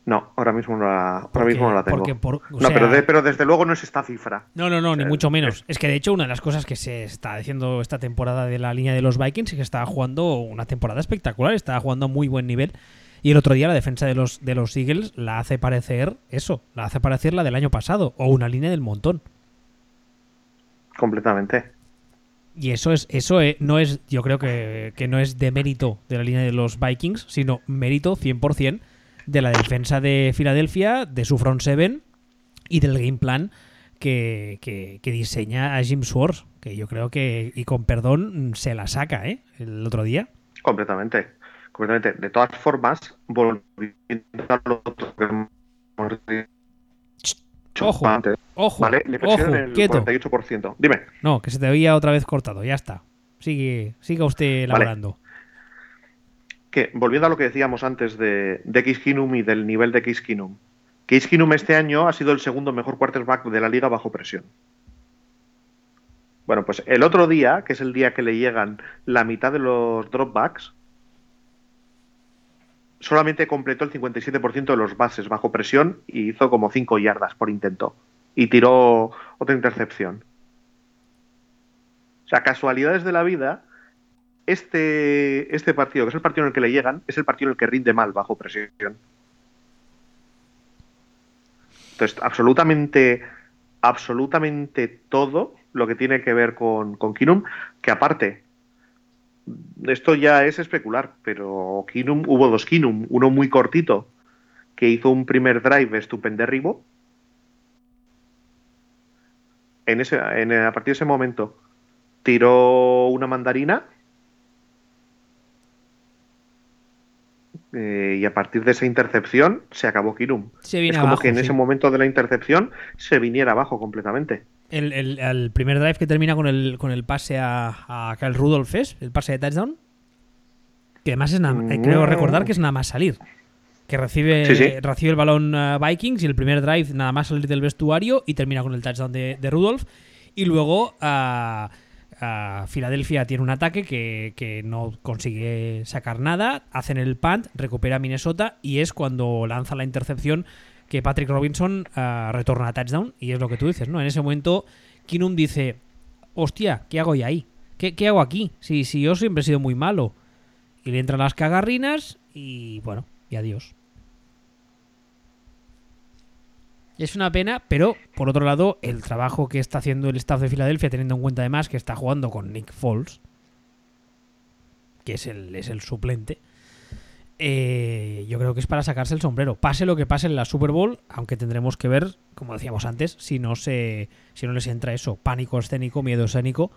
No, ahora mismo no la, ahora mismo no la tengo. no, pero, desde luego no es esta cifra. No, no, no, ni mucho menos. Es que de hecho una de las cosas que se está diciendo esta temporada de la línea de los Vikings es que estaba jugando una temporada espectacular, estaba jugando a muy buen nivel. Y el otro día la defensa de los, de los Eagles la hace parecer eso, la hace parecer la del año pasado, o una línea del montón. Completamente. Y eso es, eso no es, yo creo que, no es de mérito de la línea de los Vikings, sino mérito 100% de la defensa de Filadelfia, de su front seven y del game plan que, que, diseña a Jim Swords, que yo creo que, y con perdón, se la saca, ¿eh? El otro día. Completamente, completamente. De todas formas, volviendo a lo que Ojo, ojo, vale, le ojo, el quieto. 48%. Dime. No, que se te había otra vez cortado, ya está. Sigue, siga usted elaborando. Volviendo a lo que decíamos antes de, de Case y del nivel de. Case Keenum este año ha sido el segundo mejor quarterback de la liga bajo presión. Bueno, pues el otro día, que es el día que le llegan la mitad de los dropbacks, solamente completó el 57% de los bases bajo presión y hizo como 5 yardas por intento. Y tiró otra intercepción. O sea, casualidades de la vida, este, este partido, que es el partido en el que le llegan, es el partido en el que rinde mal bajo presión. Entonces, absolutamente, absolutamente todo lo que tiene que ver con, con Kinum, que aparte esto ya es especular, pero Kinum, hubo dos Kinum, uno muy cortito, que hizo un primer drive estupendérrimo. En ese, en, a partir de ese momento tiró una mandarina eh, y a partir de esa intercepción se acabó Kinum. es como que en ese momento de la intercepción se viniera abajo completamente. El, primer drive que termina con el, con el pase a, a Kyle Rudolph es el pase de touchdown. Que además es nada, eh, creo recordar que es nada más salir. Que recibe, recibe el balón uh, Vikings y el primer drive nada más salir del vestuario y termina con el touchdown de, Rudolph. Y luego a uh, Filadelfia tiene un ataque que, que, no consigue sacar nada. Hacen el punt, recupera Minnesota y es cuando lanza la intercepción que Patrick Robinson uh, retorna a touchdown y es lo que tú dices, ¿no? En ese momento Kinum dice, hostia, ¿qué hago ya ahí? ¿Qué, hago aquí? Si, si yo siempre he sido muy malo. Y le entran las cagarrinas y bueno, y adiós. Es una pena, pero por otro lado, el trabajo que está haciendo el staff de Filadelfia, teniendo en cuenta además que está jugando con Nick Foles, que es el, es el suplente, eh, yo creo que es para sacarse el sombrero. Pase lo que pase en la Super Bowl, aunque tendremos que ver, como decíamos antes, si no, se, si no les entra eso, pánico escénico, miedo escénico,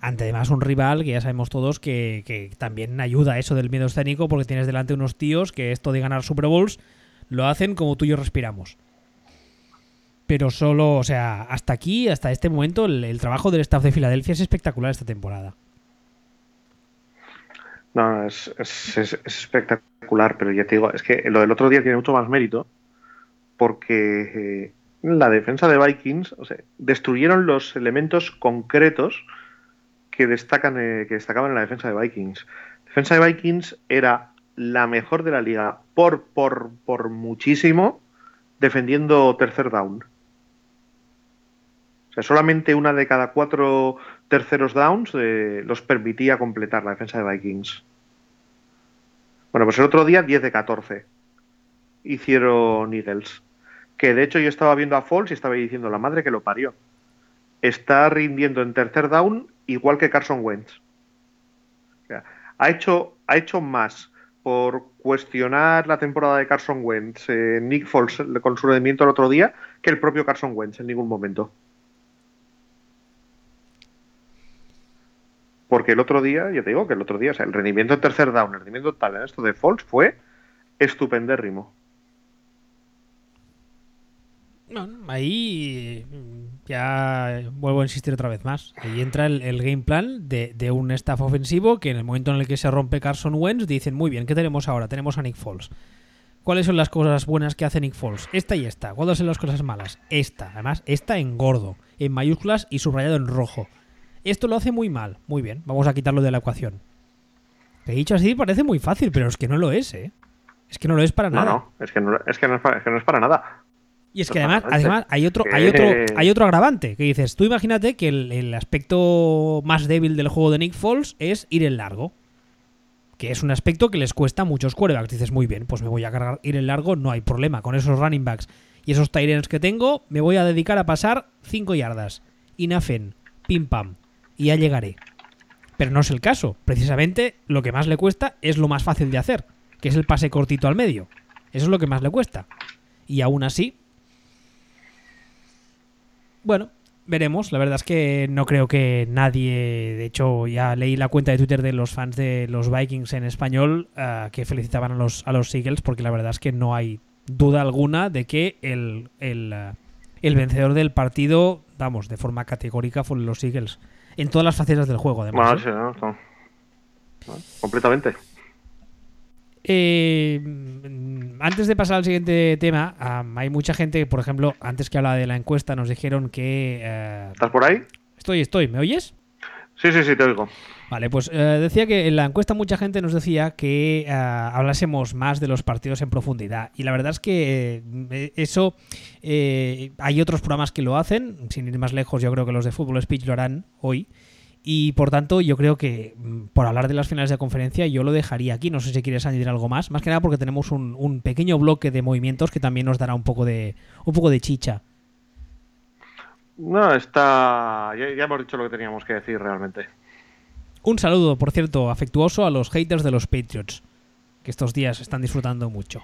ante además un rival que ya sabemos todos que, que también ayuda a eso del miedo escénico, porque tienes delante unos tíos que esto de ganar Super Bowls lo hacen como tú y yo respiramos. Pero solo, o sea, hasta aquí, hasta este momento, el trabajo del staff de Filadelfia es espectacular esta temporada. No, es, espectacular, pero ya te digo, es que lo del otro día tiene mucho más mérito porque eh, la defensa de Vikings, o sea, destruyeron los elementos concretos que destacan eh, que destacaban en la defensa de Vikings. Defensa de Vikings era la mejor de la liga por, por, por muchísimo defendiendo tercer down. O sea, solamente una de cada cuatro terceros downs eh, los permitía completar la defensa de Vikings. Bueno, pues el otro día 10 de 14 hicieron Eagles. Que de hecho yo estaba viendo a Falls y estaba diciendo la madre que lo parió. Está rindiendo en tercer down igual que Carson Wentz. O sea, ha hecho, ha hecho más por cuestionar la temporada de Carson Wentz, eh, Nick Foles con su rendimiento el otro día, que el propio Carson Wentz en ningún momento. Porque el otro día, yo te digo que el otro día, o sea, el rendimiento en tercer down, el rendimiento tal en esto de Foles fue estupendérrimo. ahí ya vuelvo a insistir otra vez más. Ahí entra el, game plan de, un staff ofensivo que en el momento en el que se rompe Carson Wentz dicen, muy bien, ¿qué tenemos ahora? Tenemos a Nick Foles. ¿Cuáles son las cosas buenas que hace Nick Foles? Esta y esta. ¿Cuáles son las cosas malas? Esta. Además, esta en gordo, en mayúsculas y subrayado en rojo. Esto lo hace muy mal. Muy bien, vamos a quitarlo de la ecuación. He dicho así parece muy fácil, pero es que no lo es, ¿eh? Es que no lo es para nada. No, es que no, es que no es para nada. Y es que además, además hay otro, hay otro, hay otro agravante que dices, tú imagínate que el, aspecto más débil del juego de Nick Foles es ir en largo. Que es un aspecto que les cuesta a muchos quarterbacks. Dices, muy bien, pues me voy a cargar ir en largo, no hay problema. Con esos running backs y esos tight que tengo, me voy a dedicar a pasar 5 yardas. Inafen, pim pam. Y ya llegaré. Pero no es el caso. Precisamente lo que más le cuesta es lo más fácil de hacer, que es el pase cortito al medio. Eso es lo que más le cuesta. Y aún así, bueno, veremos. La verdad es que no creo que nadie. De hecho, ya leí la cuenta de Twitter de los fans de los Vikings en español eh, que felicitaban a los, a los porque la verdad es que no hay duda alguna de que el, el, eh, el vencedor del partido, vamos, de forma categórica, fueron los Eagles. En todas las facetas del juego, además. ¿eh? Completamente. Eh, antes de pasar al siguiente tema, hay mucha gente, por ejemplo, antes que hablaba de la encuesta, nos dijeron que. Eh, ¿Estás por ahí? Estoy, estoy. ¿Me oyes? Sí, sí, sí, te oigo. Vale, pues eh, decía que en la encuesta mucha gente nos decía que hablásemos más de los partidos en profundidad. Y la verdad es que eso hay otros programas que lo hacen. Sin ir más lejos, yo creo que los de Fútbol Speech lo harán hoy. Y por tanto, yo creo que mm, por hablar de las finales de conferencia, yo lo dejaría aquí. No sé si quieres añadir algo más. Más que nada porque tenemos un, pequeño bloque de movimientos que también nos dará un poco de, un poco de chicha. No, está. Ya hemos dicho lo que teníamos que decir realmente. Un saludo, por cierto, afectuoso a los haters de los Patriots, que estos días están disfrutando mucho.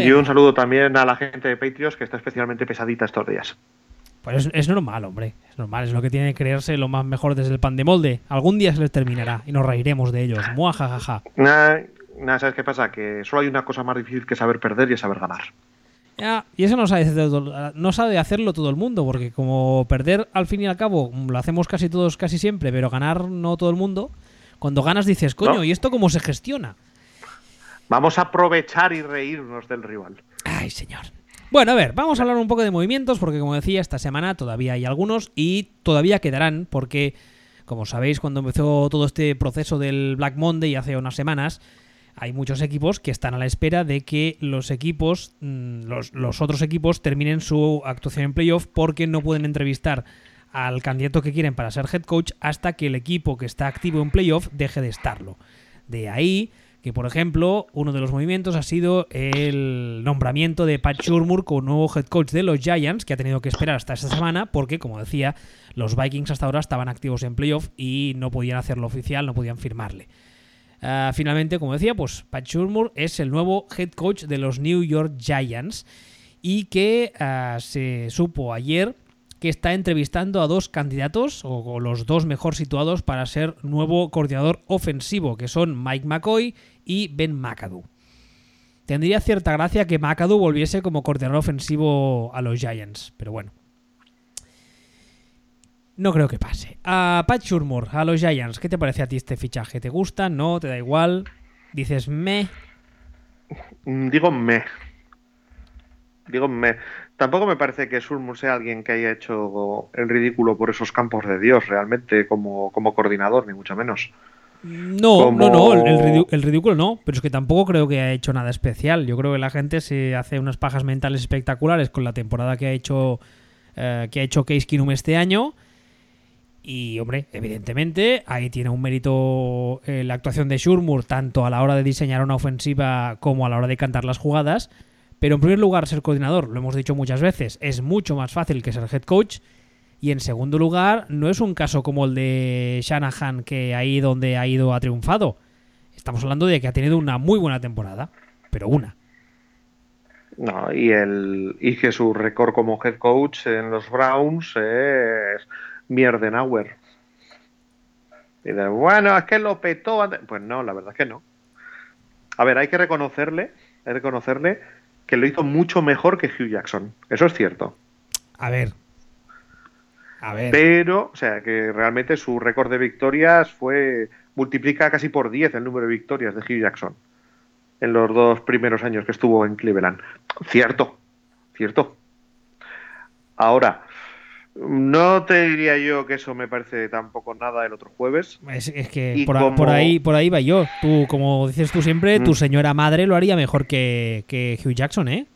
Y un saludo también a la gente de Patriots que está especialmente pesadita estos días. Pues es, normal, hombre. Es normal, es lo que tiene que creerse lo más mejor desde el pan de molde. Algún día se les terminará y nos reiremos de ellos. Muajajaja. Nada, ¿sabes qué pasa? Que solo hay una cosa más difícil que saber perder y es saber ganar. Ya, y eso no sabe, no sabe hacerlo todo el mundo, porque como perder al fin y al cabo lo hacemos casi todos, casi siempre, pero ganar no todo el mundo. Cuando ganas dices, coño, ¿y esto cómo se gestiona? Vamos a aprovechar y reírnos del rival. Ay, señor. Bueno, a ver, vamos a hablar un poco de movimientos porque como decía, esta semana todavía hay algunos y todavía quedarán porque, como sabéis, cuando empezó todo este proceso del Black Monday hace unas semanas, hay muchos equipos que están a la espera de que los equipos, mm, los, otros equipos terminen su actuación en playoff porque no pueden entrevistar al candidato que quieren para ser head coach hasta que el equipo que está activo en playoff deje de estarlo. De ahí que por ejemplo uno de los movimientos ha sido el nombramiento de Pat Shurmur como nuevo head coach de los Giants, que ha tenido que esperar hasta esta semana porque, como decía, los Vikings hasta ahora estaban activos en playoff y no podían hacerlo oficial, no podían firmarle. Ah, finalmente, como decía, pues Pat Shurmur es el nuevo head coach de los New York Giants y que ah, se supo ayer que está entrevistando a dos candidatos, o, los dos mejor situados para ser nuevo coordinador ofensivo, que son Mike McCoy y Ben McAdoo. Tendría cierta gracia que McAdoo volviese como coordinador ofensivo a los Giants, pero bueno. No creo que pase. A Pat Shurmur, a los Giants, ¿qué te parece a ti este fichaje? ¿Te gusta? ¿No? ¿Te da igual? ¿Dices me? Mm, Digo me. Digo me. Tampoco me parece que Shurmur sea alguien que haya hecho el ridículo por esos campos de Dios, realmente, como, como coordinador, ni mucho menos. No, Como- no, no, el, ridículo no, pero es que tampoco creo que haya hecho nada especial. Yo creo que la gente se hace unas pajas mentales espectaculares con la temporada que ha hecho eh, que ha hecho Case Keenum este año. Y, hombre, evidentemente, ahí tiene un mérito eh, la actuación de Shurmur, tanto a la hora de diseñar una ofensiva como a la hora de cantar las jugadas. Pero en primer lugar, ser coordinador, lo hemos dicho muchas veces, es mucho más fácil que ser head coach. Y en segundo lugar, no es un caso como el de Shanahan, que ahí donde ha ido ha triunfado. Estamos hablando de que ha tenido una muy buena temporada, pero una. No, y el y que su récord como head coach en los Browns es Mierdenauer. Y de, bueno, es que lo petó antes. Pues no, la verdad es que no. A ver, hay que reconocerle, hay que reconocerle que lo hizo mucho mejor que Hugh Jackson. Eso es cierto. A ver. A ver. Pero, o sea, que realmente su récord de victorias fue. multiplica casi por 10 el número de victorias de Hugh Jackson en los dos primeros años que estuvo en Cleveland. Cierto, cierto. Ahora, no te diría yo que eso me parece tampoco nada el otro jueves. Es, es que por, a- como- por ahí, por ahí va yo. Tú, como dices tú siempre, tu Mm. señora madre lo haría mejor que, que Hugh Jackson, ¿eh?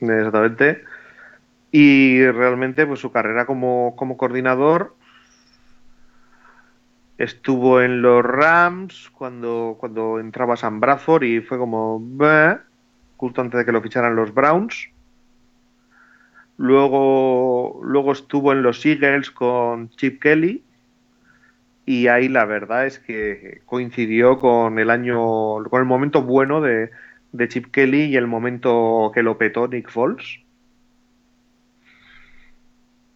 Exactamente. Y realmente, pues su carrera como, como coordinador estuvo en los Rams cuando, cuando entraba Sam Bradford y fue como justo antes de que lo ficharan los Browns. Luego, luego estuvo en los Eagles con Chip Kelly. Y ahí la verdad es que coincidió con el año, con el momento bueno de, Chip Kelly y el momento que lo petó Nick Foles.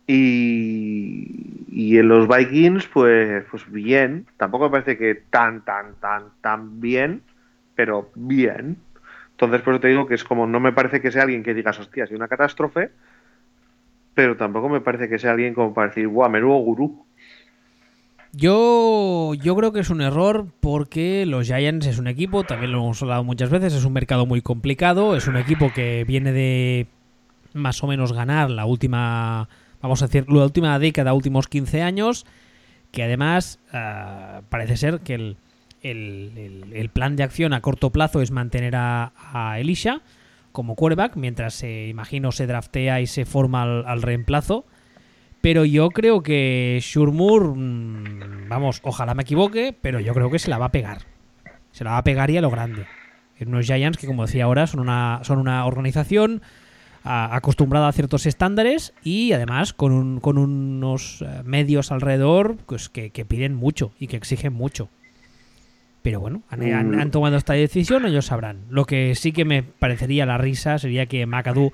Y, y en los Vikings, pues, pues bien. Tampoco me parece que tan, tan, tan, tan bien, pero bien. Entonces, por eso te digo que es como, no me parece que sea alguien que digas, hostia, sido una catástrofe, pero tampoco me parece que sea alguien como para decir, guau, menudo gurú. Yo, yo creo que es un error porque los Giants es un equipo, también lo hemos hablado muchas veces, es un mercado muy complicado, es un equipo que viene de más o menos ganar la última, vamos a decir, la última década, últimos 15 años, que además ah, parece ser que el, el- el- el plan de acción a corto plazo es mantener a, a Elisha como quarterback, mientras se, imagino, se draftea y se forma al- reemplazo. Pero yo creo que Shurmur, mm, vamos, ojalá me equivoque, pero yo creo que se la va a pegar. Se la va a pegar y a lo grande. En unos Giants que, como decía ahora, son una, son una organización acostumbrada a ciertos estándares y además con, un- con unos eh, medios alrededor pues, que, que piden mucho y que exigen mucho. Pero bueno, han, han- Mm. han tomado esta decisión, ellos sabrán. Lo que sí que me parecería la risa sería que McAdoo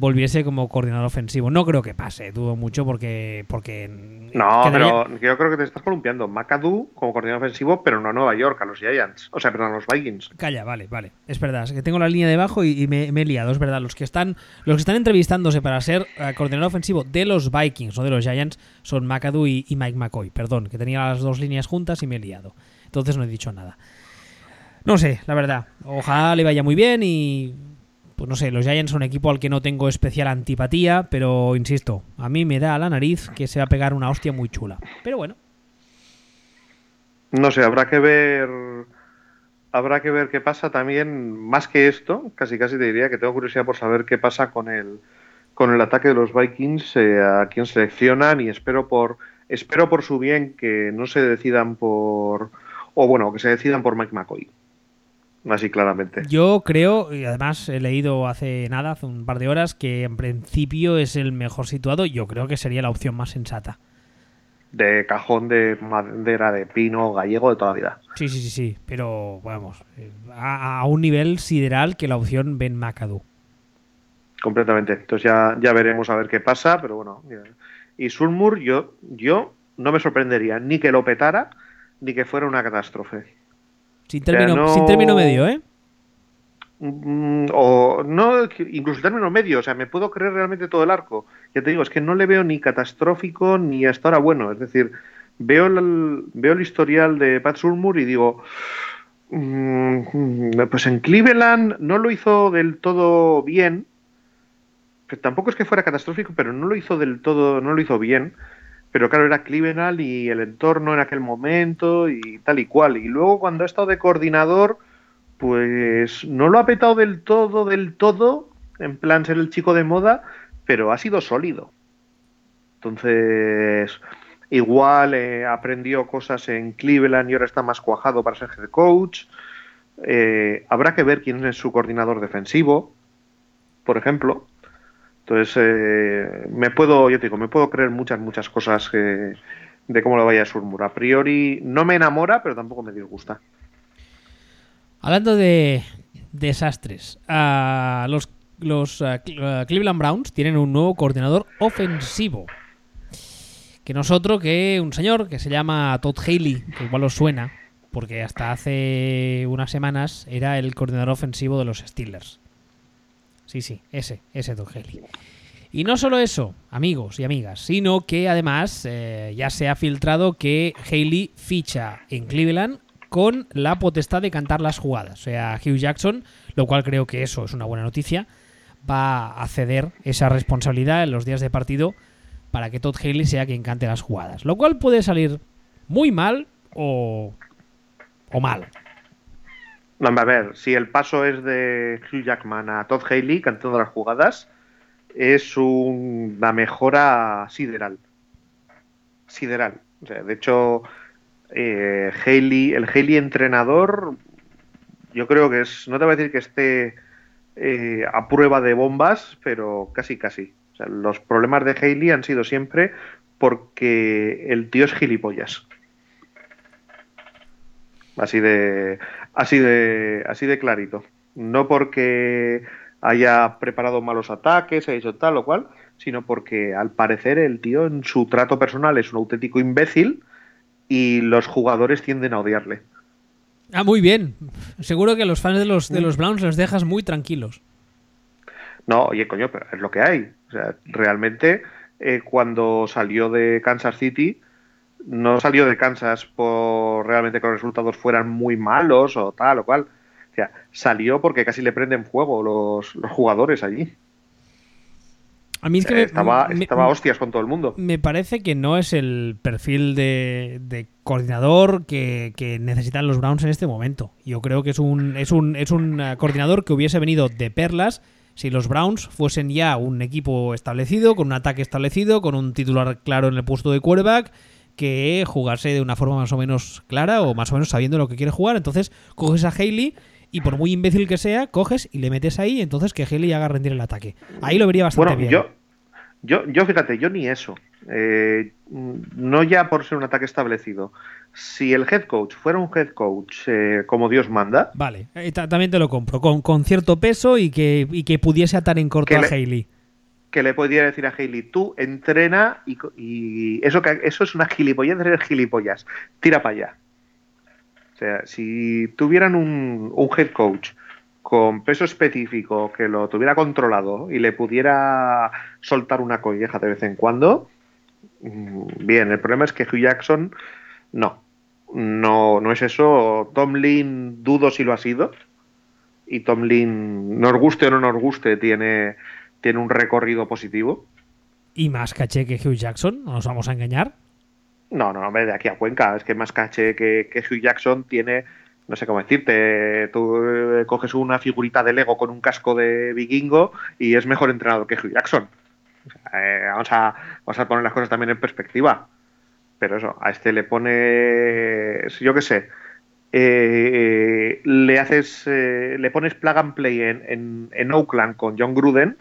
volviese como coordinador ofensivo. No creo que pase, dudo mucho porque... porque No, quedaría- pero yo creo que te estás columpiando. McAdoo como coordinador ofensivo, pero no a Nueva York, a los Giants. O sea, perdón, a los Vikings. Calla, vale, vale. Es verdad, es que tengo la línea debajo y, y me, me he liado, es verdad. Los que están, los que están entrevistándose para ser eh, coordinador ofensivo de los Vikings, no de los Giants, son McAdoo y, y Mike McCoy. Perdón, que tenía las dos líneas juntas y me he liado. Entonces no he dicho nada. No sé, la verdad. Ojalá le vaya muy bien y. Pues no sé, los Giants son un equipo al que no tengo especial antipatía, pero insisto, a mí me da a la nariz que se va a pegar una hostia muy chula. Pero bueno, No sé, habrá que ver. Habrá que ver qué pasa también, más que esto, casi casi te diría que tengo curiosidad por saber qué pasa con el, con el ataque de los Vikings, eh, a quién seleccionan y espero por, espero por su bien que no se decidan por, o bueno, que se decidan por Mike McCoy. Así claramente. Yo creo, y además he leído hace nada, hace un par de horas, que en principio es el mejor situado. Yo creo que sería la opción más sensata. De cajón de madera de pino gallego de toda la vida. Sí, sí, sí, sí. Pero vamos, eh, a, a un nivel sideral que la opción Ben McAdoo. Completamente. Entonces ya, ya veremos a ver qué pasa, pero bueno. Y Sulmur, yo, yo no me sorprendería ni que lo petara, ni que fuera una catástrofe. Sin término, no- sin término medio, ¿eh? Mm, o no, incluso término medio, o sea, me puedo creer realmente todo el arco. Ya te digo, es que no le veo ni catastrófico ni hasta ahora bueno. Es decir, veo el, veo el historial de Pat Surmur y digo, mm, pues en Cleveland no lo hizo del todo bien. tampoco es que fuera catastrófico, pero no lo hizo del todo, no lo hizo bien. Pero claro, era Cleveland y el entorno en aquel momento y tal y cual. Y luego cuando ha estado de coordinador pues no lo ha petado del todo, del todo, en plan ser el chico de moda, pero ha sido sólido. Entonces, igual eh, aprendió cosas en Cleveland y ahora está más cuajado para ser head coach. Eh, habrá que ver quién es su coordinador defensivo, por ejemplo. Entonces, eh, me puedo, yo digo, me puedo creer muchas, muchas cosas de cómo lo vaya a Surmur. A priori no me enamora, pero tampoco me disgusta. Hablando de desastres, los, los Cleveland Browns tienen un nuevo coordinador ofensivo. Que no es que un señor que se llama Todd Haley, que igual os suena, porque hasta hace unas semanas era el coordinador ofensivo de los Steelers. Sí, sí, ese, ese Todd Haley. Y no solo eso, amigos y amigas, sino que además eh, ya se ha filtrado que Haley ficha en Cleveland con la potestad de cantar las jugadas. O sea, Hugh Jackson, lo cual creo que eso es una buena noticia, va a ceder esa responsabilidad en los días de partido para que Todd Haley sea quien cante las jugadas. Lo cual puede salir muy mal o, o mal. A ver, si el paso es de Hugh Jackman a Todd Haley cantando las jugadas, es una mejora sideral. Sideral. O sea, de hecho, eh, el Haley entrenador, yo creo que es, no te voy a decir que esté eh, a prueba de bombas, pero casi casi. los problemas de Haley han sido siempre porque el tío es gilipollas. Así de, así de, así de clarito. No porque haya preparado malos ataques, haya hecho tal o cual, sino porque al parecer el tío en su trato personal es un auténtico imbécil y los jugadores tienden a odiarle. Ah, muy bien. Seguro que a los fans de los, de los mm. Browns los dejas muy tranquilos. No, oye, coño, pero es lo que hay. O sea, realmente, eh, cuando salió de Kansas City, no salió de Kansas por realmente que los resultados fueran muy malos o tal o cual. O sea, salió porque casi le prenden fuego los, los jugadores allí. A mí es que estaba, estaba hostias con todo el mundo. Me parece que no es el perfil de, coordinador que, necesitan los Browns en este momento. Yo creo que es un, es un, es un eh, coordinador que hubiese venido de perlas si los Browns fuesen ya un equipo establecido, con un ataque establecido, con un titular claro en el puesto de quarterback, que jugarse de una forma más o menos clara o más o menos sabiendo lo que quiere jugar. Entonces coges a Haley y por muy imbécil que sea, coges y le metes ahí, entonces que Haley haga rendir el ataque. Ahí lo vería bastante bien. Yo, yo, yo, fíjate, yo ni eso. Eh, no ya por ser un ataque establecido. Si el head coach fuera un head coach eh, como Dios manda. Vale, eh, también te lo compro. Con, con cierto peso y que, y que pudiese atar en corto a Haley que le pudiera decir a Haley, tú entrena y, eso, eso es una gilipollas, es gilipollas, tira para allá. O sea, si tuvieran un, head coach con peso específico que lo tuviera controlado y le pudiera soltar una colleja de vez en cuando, mm, bien, el problema es que Hugh Jackson no, no, no es eso. Tomlin dudo si lo ha sido y Tomlin, nos guste o no nos guste, tiene, tiene un recorrido positivo. Y más caché que Hugh Jackson, no nos vamos a engañar. No, no, hombre, de aquí a Cuenca. Es que más caché que, Hugh Jackson tiene, no sé cómo decirte, tú eh, coges una figurita de Lego con un casco de vikingo y es mejor entrenador que Hugh Jackson. Eh, vamos, a, vamos a poner las cosas también en perspectiva. Pero eso, a este le pone, yo qué sé, eh, le haces, le pones plug and play en, en, Oakland con John Gruden.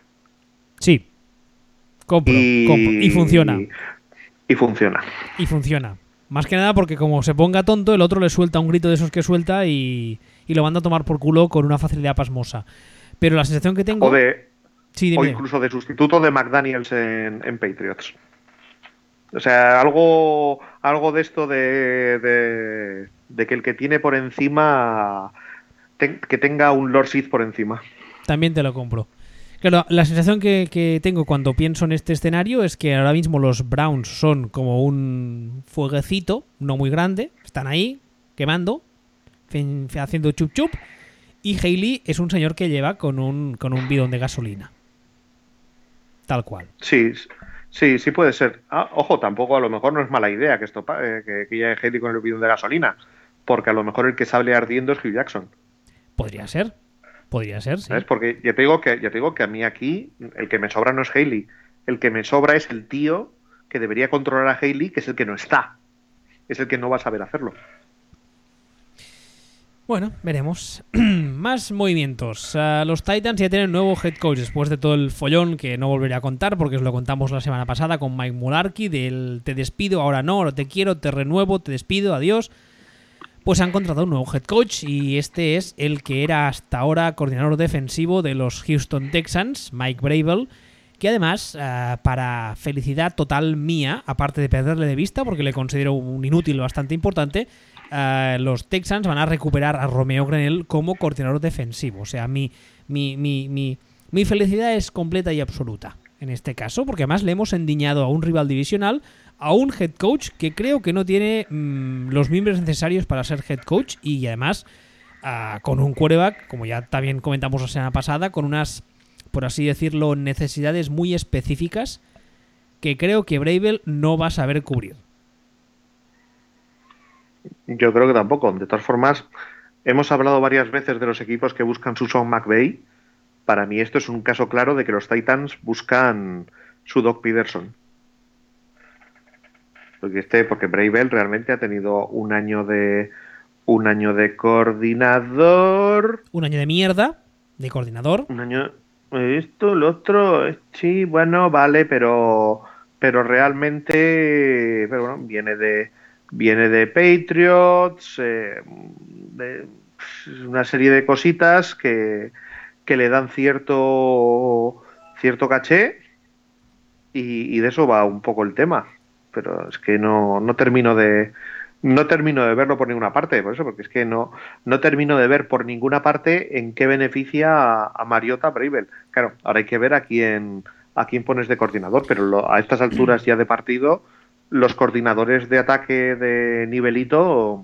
Sí, compro, y funciona. Y funciona. Y funciona. Más que nada porque como se ponga tonto, el otro le suelta un grito de esos que suelta y, lo manda a tomar por culo con una facilidad pasmosa. Pero la sensación que tengo... O, de, o incluso de sustituto de McDaniels en, Patriots. O sea, algo, algo de esto de, de, que el que tiene por encima que tenga un Lord Sith por encima. También te lo compro. Claro, la sensación que, tengo cuando pienso en este escenario es que ahora mismo los Browns son como un fueguecito, no muy grande, están ahí, quemando, haciendo chup chup, y Hailey es un señor que lleva con un, con un bidón de gasolina. Tal cual. Sí, sí, sí puede ser. Ah, ojo, tampoco a lo mejor no es mala idea que esto eh, que, que llegue Hailey con el bidón de gasolina, porque a lo mejor el que sale ardiendo es Hugh Jackson. Podría ser, Podría ser, sí. ¿Sabes? Porque ya te, digo que, ya te digo que a mí aquí el que me sobra no es Haley. El que me sobra es el tío que debería controlar a Haley, que es el que no está. Es el que no va a saber hacerlo. Bueno, veremos. Más movimientos. Ah, los Titans ya tienen nuevo head coach después de todo el follón que no volveré a contar porque os lo contamos la semana pasada con Mike Mularkey del te despido, ahora no, no te quiero, te renuevo, te despido, adiós pues han contratado un nuevo head coach y este es el que era hasta ahora coordinador defensivo de los Houston Texans, Mike Bravel, que además, eh, para felicidad total mía, aparte de perderle de vista, porque le considero un inútil bastante importante, eh, los Texans van a recuperar a Romeo Grenell como coordinador defensivo. O sea, mi, mi, mi, mi, mi felicidad es completa y absoluta en este caso, porque además le hemos endiñado a un rival divisional a un head coach que creo que no tiene mm, los miembros necesarios para ser head coach y además ah, con un quarterback, como ya también comentamos la semana pasada, con unas, por así decirlo, necesidades muy específicas que creo que Bravel no va a saber cubrir. Yo creo que tampoco. De todas formas, hemos hablado varias veces de los equipos que buscan su Sean McVay. Para mí esto es un caso claro de que los Titans buscan su Doc Peterson. Porque este, porque Bravel realmente ha tenido un año de un año de coordinador. Un año de mierda de coordinador. Un año. Esto, lo otro, sí, bueno, vale, pero pero realmente, pero bueno, viene de viene de Patriots, eh, de una serie de cositas que, que le dan cierto cierto caché y, y de eso va un poco el tema pero es que no, no termino de no termino de verlo por ninguna parte, por eso, porque es que no, no termino de ver por ninguna parte en qué beneficia a, Mariota Bravel. Claro, ahora hay que ver a quién, a quién pones de coordinador, pero a estas alturas ya de partido, los coordinadores de ataque de nivelito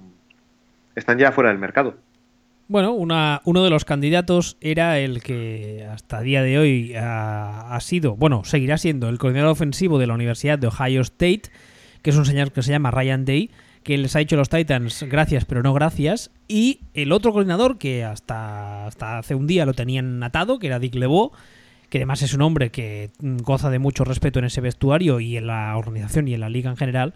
están ya fuera del mercado. Bueno, una, uno de los candidatos era el que hasta día de hoy ha, sido, bueno, seguirá siendo el coordinador ofensivo de la Universidad de Ohio State, que es un señor que se llama Ryan Day, que les ha dicho los Titans gracias pero no gracias, y el otro coordinador que hasta, hasta hace un día lo tenían atado, que era Dick LeBeau, que además es un hombre que goza de mucho respeto en ese vestuario y en la organización y en la liga en general,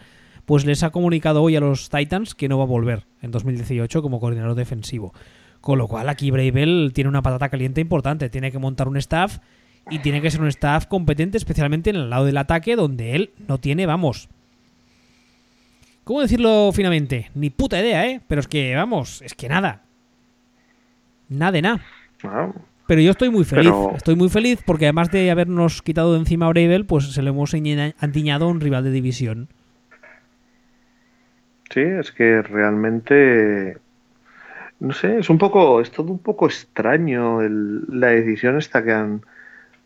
pues les ha comunicado hoy a los Titans que no va a volver en 2018 como coordinador defensivo. Con lo cual aquí Bravel tiene una patata caliente importante, tiene que montar un staff y tiene que ser un staff competente especialmente en el lado del ataque donde él no tiene, vamos, ¿Cómo decirlo finamente? Ni puta idea, ¿eh? Pero es que, vamos, es que nada. Nada de nada. Pero yo estoy muy feliz. Estoy muy feliz porque además de habernos quitado de encima a Bravel, pues se le hemos antiñado a un rival de división. Sí, es que realmente. No sé, es un poco. Es todo un poco extraño la decisión esta que han,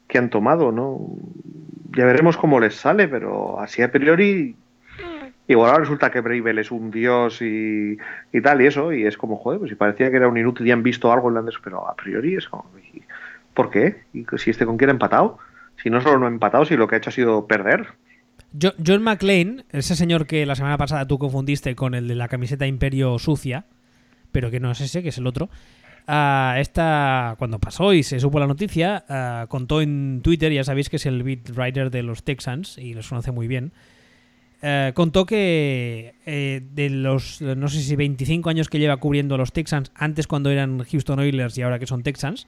que han tomado, ¿no? Ya veremos cómo les sale, pero así a priori Igual ahora resulta que Bravel es un dios y, tal, y eso, y es como, joder, pues si parecía que era un inútil y han visto algo en la pero a priori es como, ¿por qué? ¿Y si este con quién ha empatado? Si no solo no ha empatado, si lo que ha hecho ha sido perder. John McClane, ese señor que la semana pasada tú confundiste con el de la camiseta Imperio sucia, pero que no es ese, que es el otro. Uh, esta, cuando pasó y se supo la noticia, ah, contó en Twitter, ya sabéis que es el beat writer de los Texans y los conoce muy bien, eh, contó que eh, de los, no sé si 25 años que lleva cubriendo a los Texans, antes cuando eran Houston Oilers y ahora que son Texans,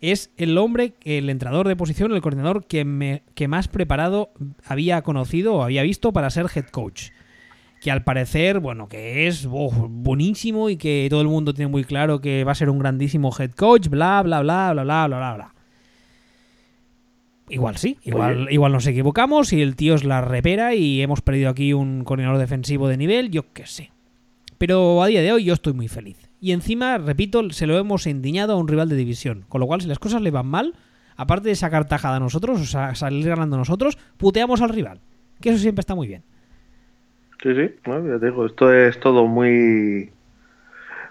es el hombre, el entrenador de posición, el coordinador que, me, que más preparado había conocido o había visto para ser head coach. Que al parecer, bueno, que es buenísimo y que todo el mundo tiene muy claro que va a ser un grandísimo head coach, bla, bla, bla, bla, bla, bla, bla. bla. Igual sí, igual, igual nos equivocamos y el tío es la repera y hemos perdido aquí un coordinador defensivo de nivel, yo qué sé. Pero a día de hoy yo estoy muy feliz. Y encima, repito, se lo hemos endiñado a un rival de división. Con lo cual, si las cosas le van mal, aparte de sacar tajada a nosotros, o sea, salir ganando nosotros, puteamos al rival. Que eso siempre está muy bien. Sí, sí, ya te digo, esto es todo muy,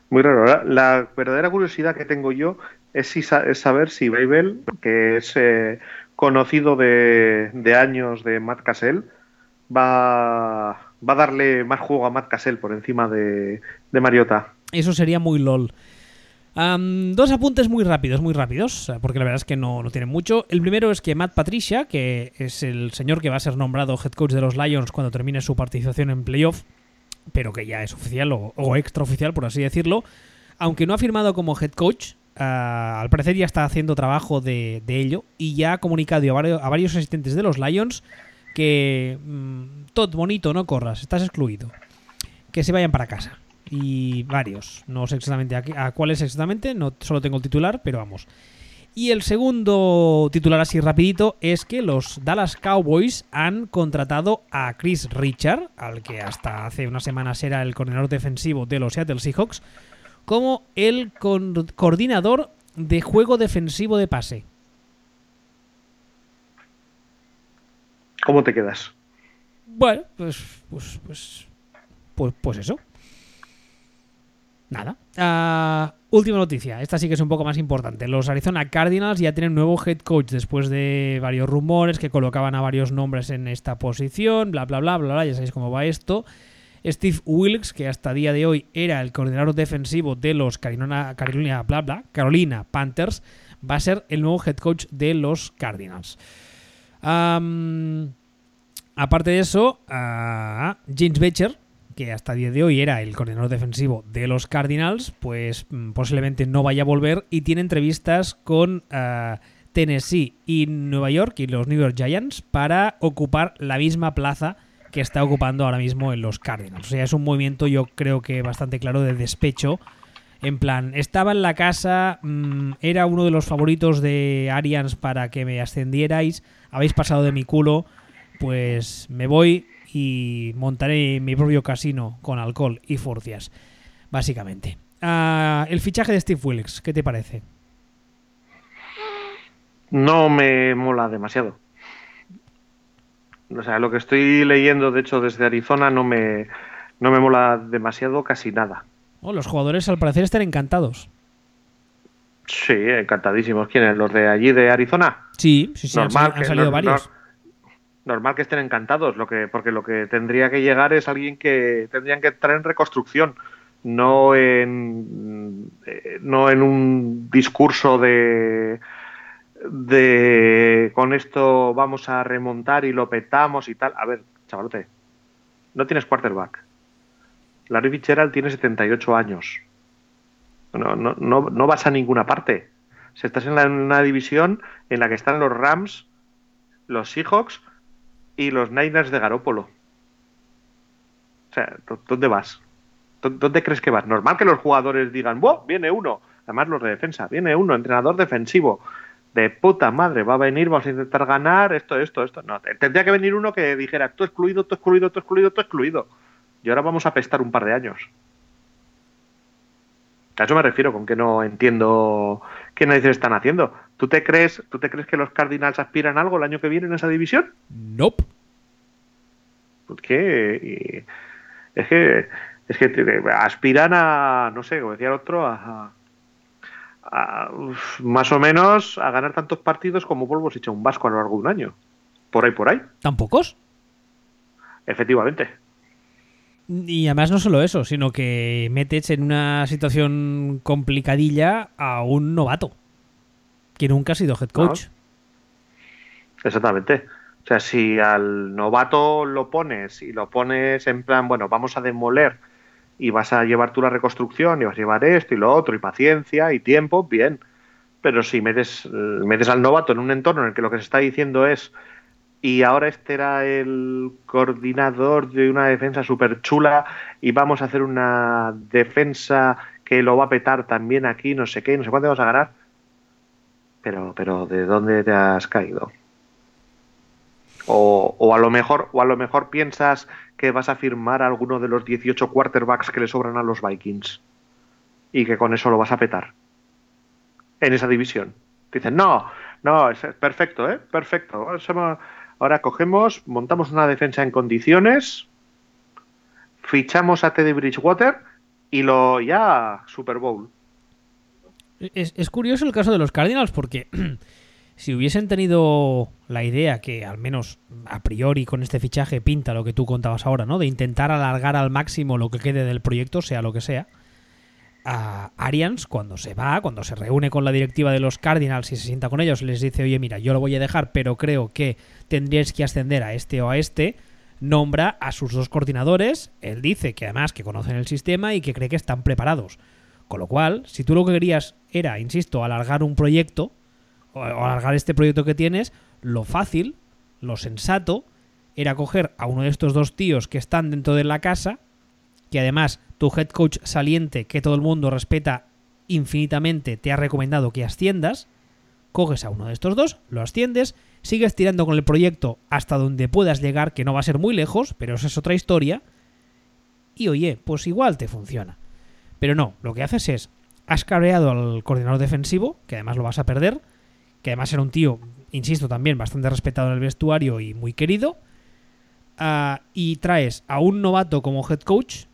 muy raro. La verdadera curiosidad que tengo yo es, si, saber si Babel, que es eh, conocido de, de, años de Matt Cassell, va, a darle más juego a Matt Cassell por encima de Mariota. Eso sería muy lol. dos apuntes muy rápidos, muy rápidos, porque la verdad es que no, no tienen mucho. El primero es que Matt Patricia, que es el señor que va a ser nombrado head coach de los Lions cuando termine su participación en playoff, pero que ya es oficial o, extraoficial, por así decirlo, aunque no ha firmado como head coach, ah, al parecer ya está haciendo trabajo de, ello y ya ha comunicado a varios, asistentes de los Lions que mm, todo bonito, no corras, estás excluido. Que se vayan para casa y varios. No sé exactamente a, cuáles exactamente, no solo tengo el titular, pero vamos. Y el segundo titular así rapidito es que los Dallas Cowboys han contratado a Chris Richard, al que hasta hace unas semanas era el coordinador defensivo de los Seattle Seahawks, como el coordinador de juego defensivo de pase. ¿Cómo te quedas? Bueno, pues, pues, pues, pues, pues eso. Nada. Ah, última noticia. Esta sí que es un poco más importante. Los Arizona Cardinals ya tienen nuevo head coach después de varios rumores que colocaban a varios nombres en esta posición. Bla, bla, bla, bla, bla. Ya sabéis cómo va esto. Steve Wilkes, que hasta día de hoy era el coordinador defensivo de los Carolina, Carolina, bla, bla, Carolina Panthers, va a ser el nuevo head coach de los Cardinals. aparte de eso, uh, James Becher, que hasta día de hoy era el coordinador defensivo de los Cardinals, pues mm, posiblemente no vaya a volver y tiene entrevistas con ah, Tennessee y Nueva York y los New York Giants para ocupar la misma plaza que está ocupando ahora mismo en los Cardinals. O sea, es un movimiento yo creo que bastante claro de despecho. En plan, estaba en la casa, mm, era uno de los favoritos de Arians para que me ascendierais, habéis pasado de mi culo, pues me voy, y montaré mi propio casino con alcohol y furcias, básicamente. Ah, el fichaje de Steve Wilkes, ¿qué te parece? No me mola demasiado. O sea, lo que estoy leyendo, de hecho, desde Arizona no me, no me mola demasiado casi nada. Oh, los jugadores al parecer están encantados. Sí, encantadísimos. ¿Quiénes? ¿Los de allí de Arizona? Sí, sí, sí, han, salido varios normal que estén encantados, lo que, porque lo que tendría que llegar es alguien que tendrían que entrar en reconstrucción, no en, eh, no en un discurso de, de con esto vamos a remontar y lo petamos y tal. A ver, chavalote, no tienes quarterback. Larry Fitzgerald tiene 78 años. No, no, no, vas a ninguna parte. Si estás en, en una división en la que están los Rams, los Seahawks y los Niners de Garópolo. O sea, ¿dónde vas? ¿Dónde crees que vas? Normal que los jugadores digan, ¡wow! Viene uno. Además, los de defensa. Viene uno, entrenador defensivo. De puta madre, va a venir, vamos a intentar ganar, esto, esto, esto. No, tendría que venir uno que dijera, tú excluido, tú excluido, tú excluido, tú excluido. Y ahora vamos a pestar un par de años. A eso me refiero con que no entiendo qué narices están haciendo. ¿Tú te crees, tú te crees que los Cardinals aspiran algo el año que viene en esa división? Nope. ¿Por qué? es que es que aspiran a, no sé, como decía el otro, a, más o menos a ganar tantos partidos como Volvo se echa un vasco a lo largo de un año. Por ahí, por ahí. ¿Tan pocos? Efectivamente. Y además no solo eso, sino que metes en una situación complicadilla a un novato, que nunca ha sido head coach. Exactamente. O sea, si al novato lo pones y lo pones en plan, bueno, vamos a demoler y vas a llevar tú la reconstrucción y vas a llevar esto y lo otro y paciencia y tiempo, bien. Pero si metes, metes al novato en un entorno en el que lo que se está diciendo es y ahora este era el coordinador de una defensa súper chula y vamos a hacer una defensa que lo va a petar también aquí, no sé qué, no sé cuánto vamos a ganar. Pero, pero, ¿de dónde te has caído? O, o, a lo mejor, o a lo mejor piensas que vas a firmar alguno de los 18 quarterbacks que le sobran a los Vikings. y que con eso lo vas a petar en esa división. Dicen, no, no, es perfecto, ¿eh? Perfecto. Ahora cogemos, montamos una defensa en condiciones, fichamos a Teddy Bridgewater y lo ya Super Bowl. Es, es curioso el caso de los Cardinals porque si hubiesen tenido la idea que al menos a priori con este fichaje pinta lo que tú contabas ahora, ¿no? De intentar alargar al máximo lo que quede del proyecto, sea lo que sea a Arians cuando se va, cuando se reúne con la directiva de los Cardinals y se sienta con ellos, les dice, oye, mira, yo lo voy a dejar, pero creo que tendríais que ascender a este o a este, nombra a sus dos coordinadores, él dice que además que conocen el sistema y que cree que están preparados. Con lo cual, si tú lo que querías era, insisto, alargar un proyecto, o alargar este proyecto que tienes, lo fácil, lo sensato, era coger a uno de estos dos tíos que están dentro de la casa, que además tu head coach saliente, que todo el mundo respeta infinitamente, te ha recomendado que asciendas, coges a uno de estos dos, lo asciendes, sigues tirando con el proyecto hasta donde puedas llegar, que no va a ser muy lejos, pero esa es otra historia, y oye, pues igual te funciona. Pero no, lo que haces es, has cabreado al coordinador defensivo, que además lo vas a perder, que además era un tío, insisto también, bastante respetado en el vestuario y muy querido, ah, y traes a un novato como head coach,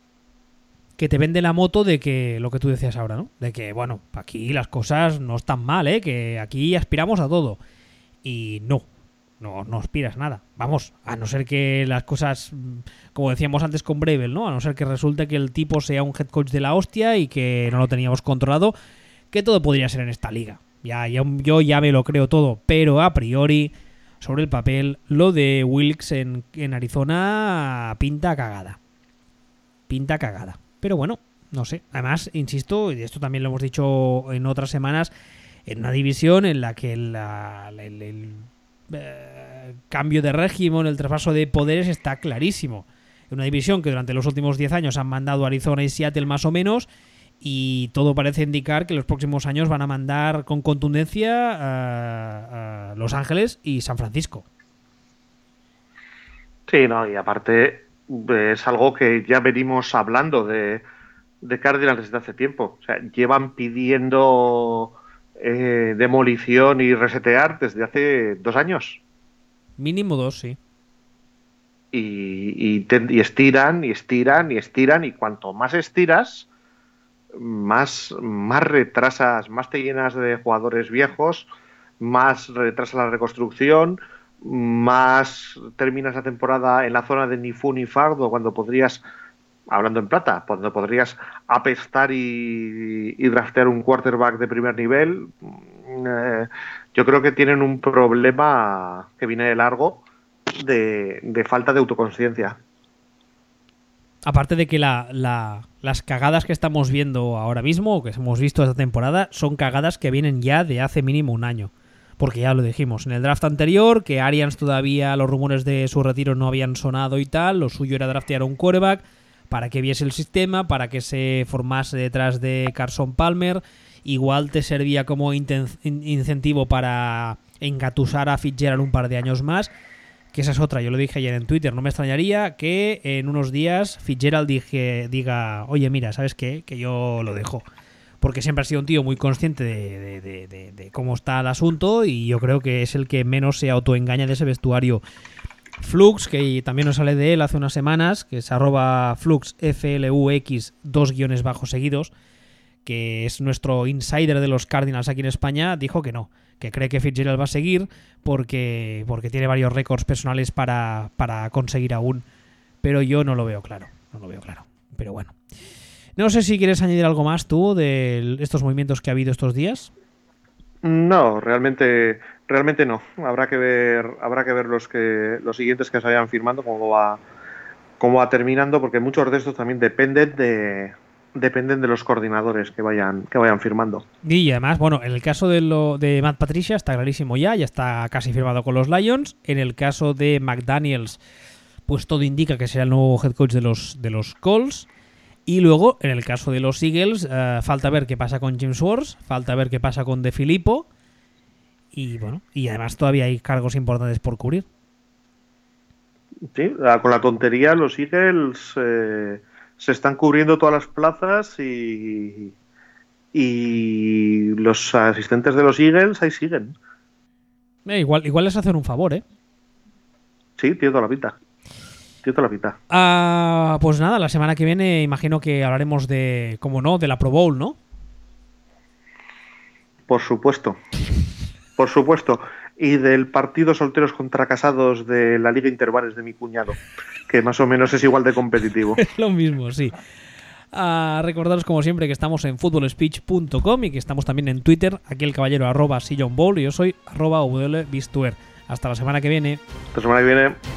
que te vende la moto de que lo que tú decías ahora, ¿no? De que, bueno, aquí las cosas no están mal, ¿eh? Que aquí aspiramos a todo. Y no, no, no aspiras nada. Vamos, a no ser que las cosas, como decíamos antes con Brevel, ¿no? A no ser que resulte que el tipo sea un head coach de la hostia y que no lo teníamos controlado, que todo podría ser en esta liga. Ya, yo ya me lo creo todo, pero a priori, sobre el papel, lo de Wilkes en, en Arizona pinta cagada. Pinta cagada. Pero bueno, no sé. Además, insisto, y esto también lo hemos dicho en otras semanas, en una división en la que el, eh, cambio de régimen, el traspaso de poderes está clarísimo. En una división que durante los últimos 10 años han mandado Arizona y Seattle más o menos, y todo parece indicar que los próximos años van a mandar con contundencia a, a Los Ángeles y San Francisco. Sí, no, y aparte es algo que ya venimos hablando de, de Cardinals desde hace tiempo. O sea, llevan pidiendo eh, demolición y resetear desde hace dos años. Mínimo dos, sí. Y, y, estiran, y estiran, y estiran, y cuanto más estiras, más, más retrasas, más te llenas de jugadores viejos, más retrasa la reconstrucción, más terminas la temporada en la zona de ni fu ni fardo cuando podrías hablando en plata cuando podrías apestar y, draftear un quarterback de primer nivel mm, eh, yo creo que tienen un problema que viene de largo de, falta de autoconciencia. Aparte de que las cagadas que estamos viendo ahora mismo o que hemos visto esta temporada son cagadas que vienen ya de hace mínimo un año porque ya lo dijimos en el draft anterior, que Arians todavía los rumores de su retiro no habían sonado y tal, lo suyo era draftear un quarterback para que viese el sistema, para que se formase detrás de Carson Palmer, igual te servía como incentivo para engatusar a Fitzgerald un par de años más, que esa es otra, yo lo dije ayer en Twitter, no me extrañaría que en unos días Fitzgerald dije, diga, oye mira, ¿sabes qué? Que yo lo dejo porque siempre ha sido un tío muy consciente de, cómo está el asunto y yo creo que es el que menos se autoengaña de ese vestuario. Flux, que también nos sale de él hace unas semanas, que es arroba flux, F-L-U-X, dos guiones bajos seguidos, que es nuestro insider de los Cardinals aquí en España, dijo que no, que cree que Fitzgerald va a seguir porque, porque tiene varios récords personales para, para conseguir aún, pero yo no lo veo claro, no lo veo claro, pero bueno. No sé si quieres añadir algo más tú de estos movimientos que ha habido estos días. No, realmente, realmente no. Habrá que ver, habrá que ver los que, los siguientes que se vayan firmando, cómo va, cómo va terminando, porque muchos de estos también dependen de, dependen de los coordinadores que vayan, que vayan firmando. Y además, bueno, en el caso de lo de Matt Patricia está clarísimo ya, ya está casi firmado con los Lions. En el caso de McDaniels, pues todo indica que será el nuevo head coach de los, de los Colts. Y luego, en el caso de los Eagles, eh, falta ver qué pasa con James Wars, falta ver qué pasa con De Filippo. Y bueno, y además todavía hay cargos importantes por cubrir. Sí, con la tontería los Eagles eh, se están cubriendo todas las plazas y, Y los asistentes de los Eagles ahí siguen. Eh, igual, igual les hacen un favor, ¿eh? Sí, tiene toda la pinta. Toda la pinta. Ah, pues nada, la semana que viene imagino que hablaremos de, como no, de la Pro Bowl, ¿no? Por supuesto. Por supuesto. Y del partido solteros contra casados de la Liga Interbares de mi cuñado, que más o menos es igual de competitivo. Es lo mismo, sí. Ah, recordaros como siempre que estamos en footballspeech.com y que estamos también en Twitter, aquí el caballero arroba Sillon Ball y yo soy arroba. Hasta la semana que viene. La semana que viene.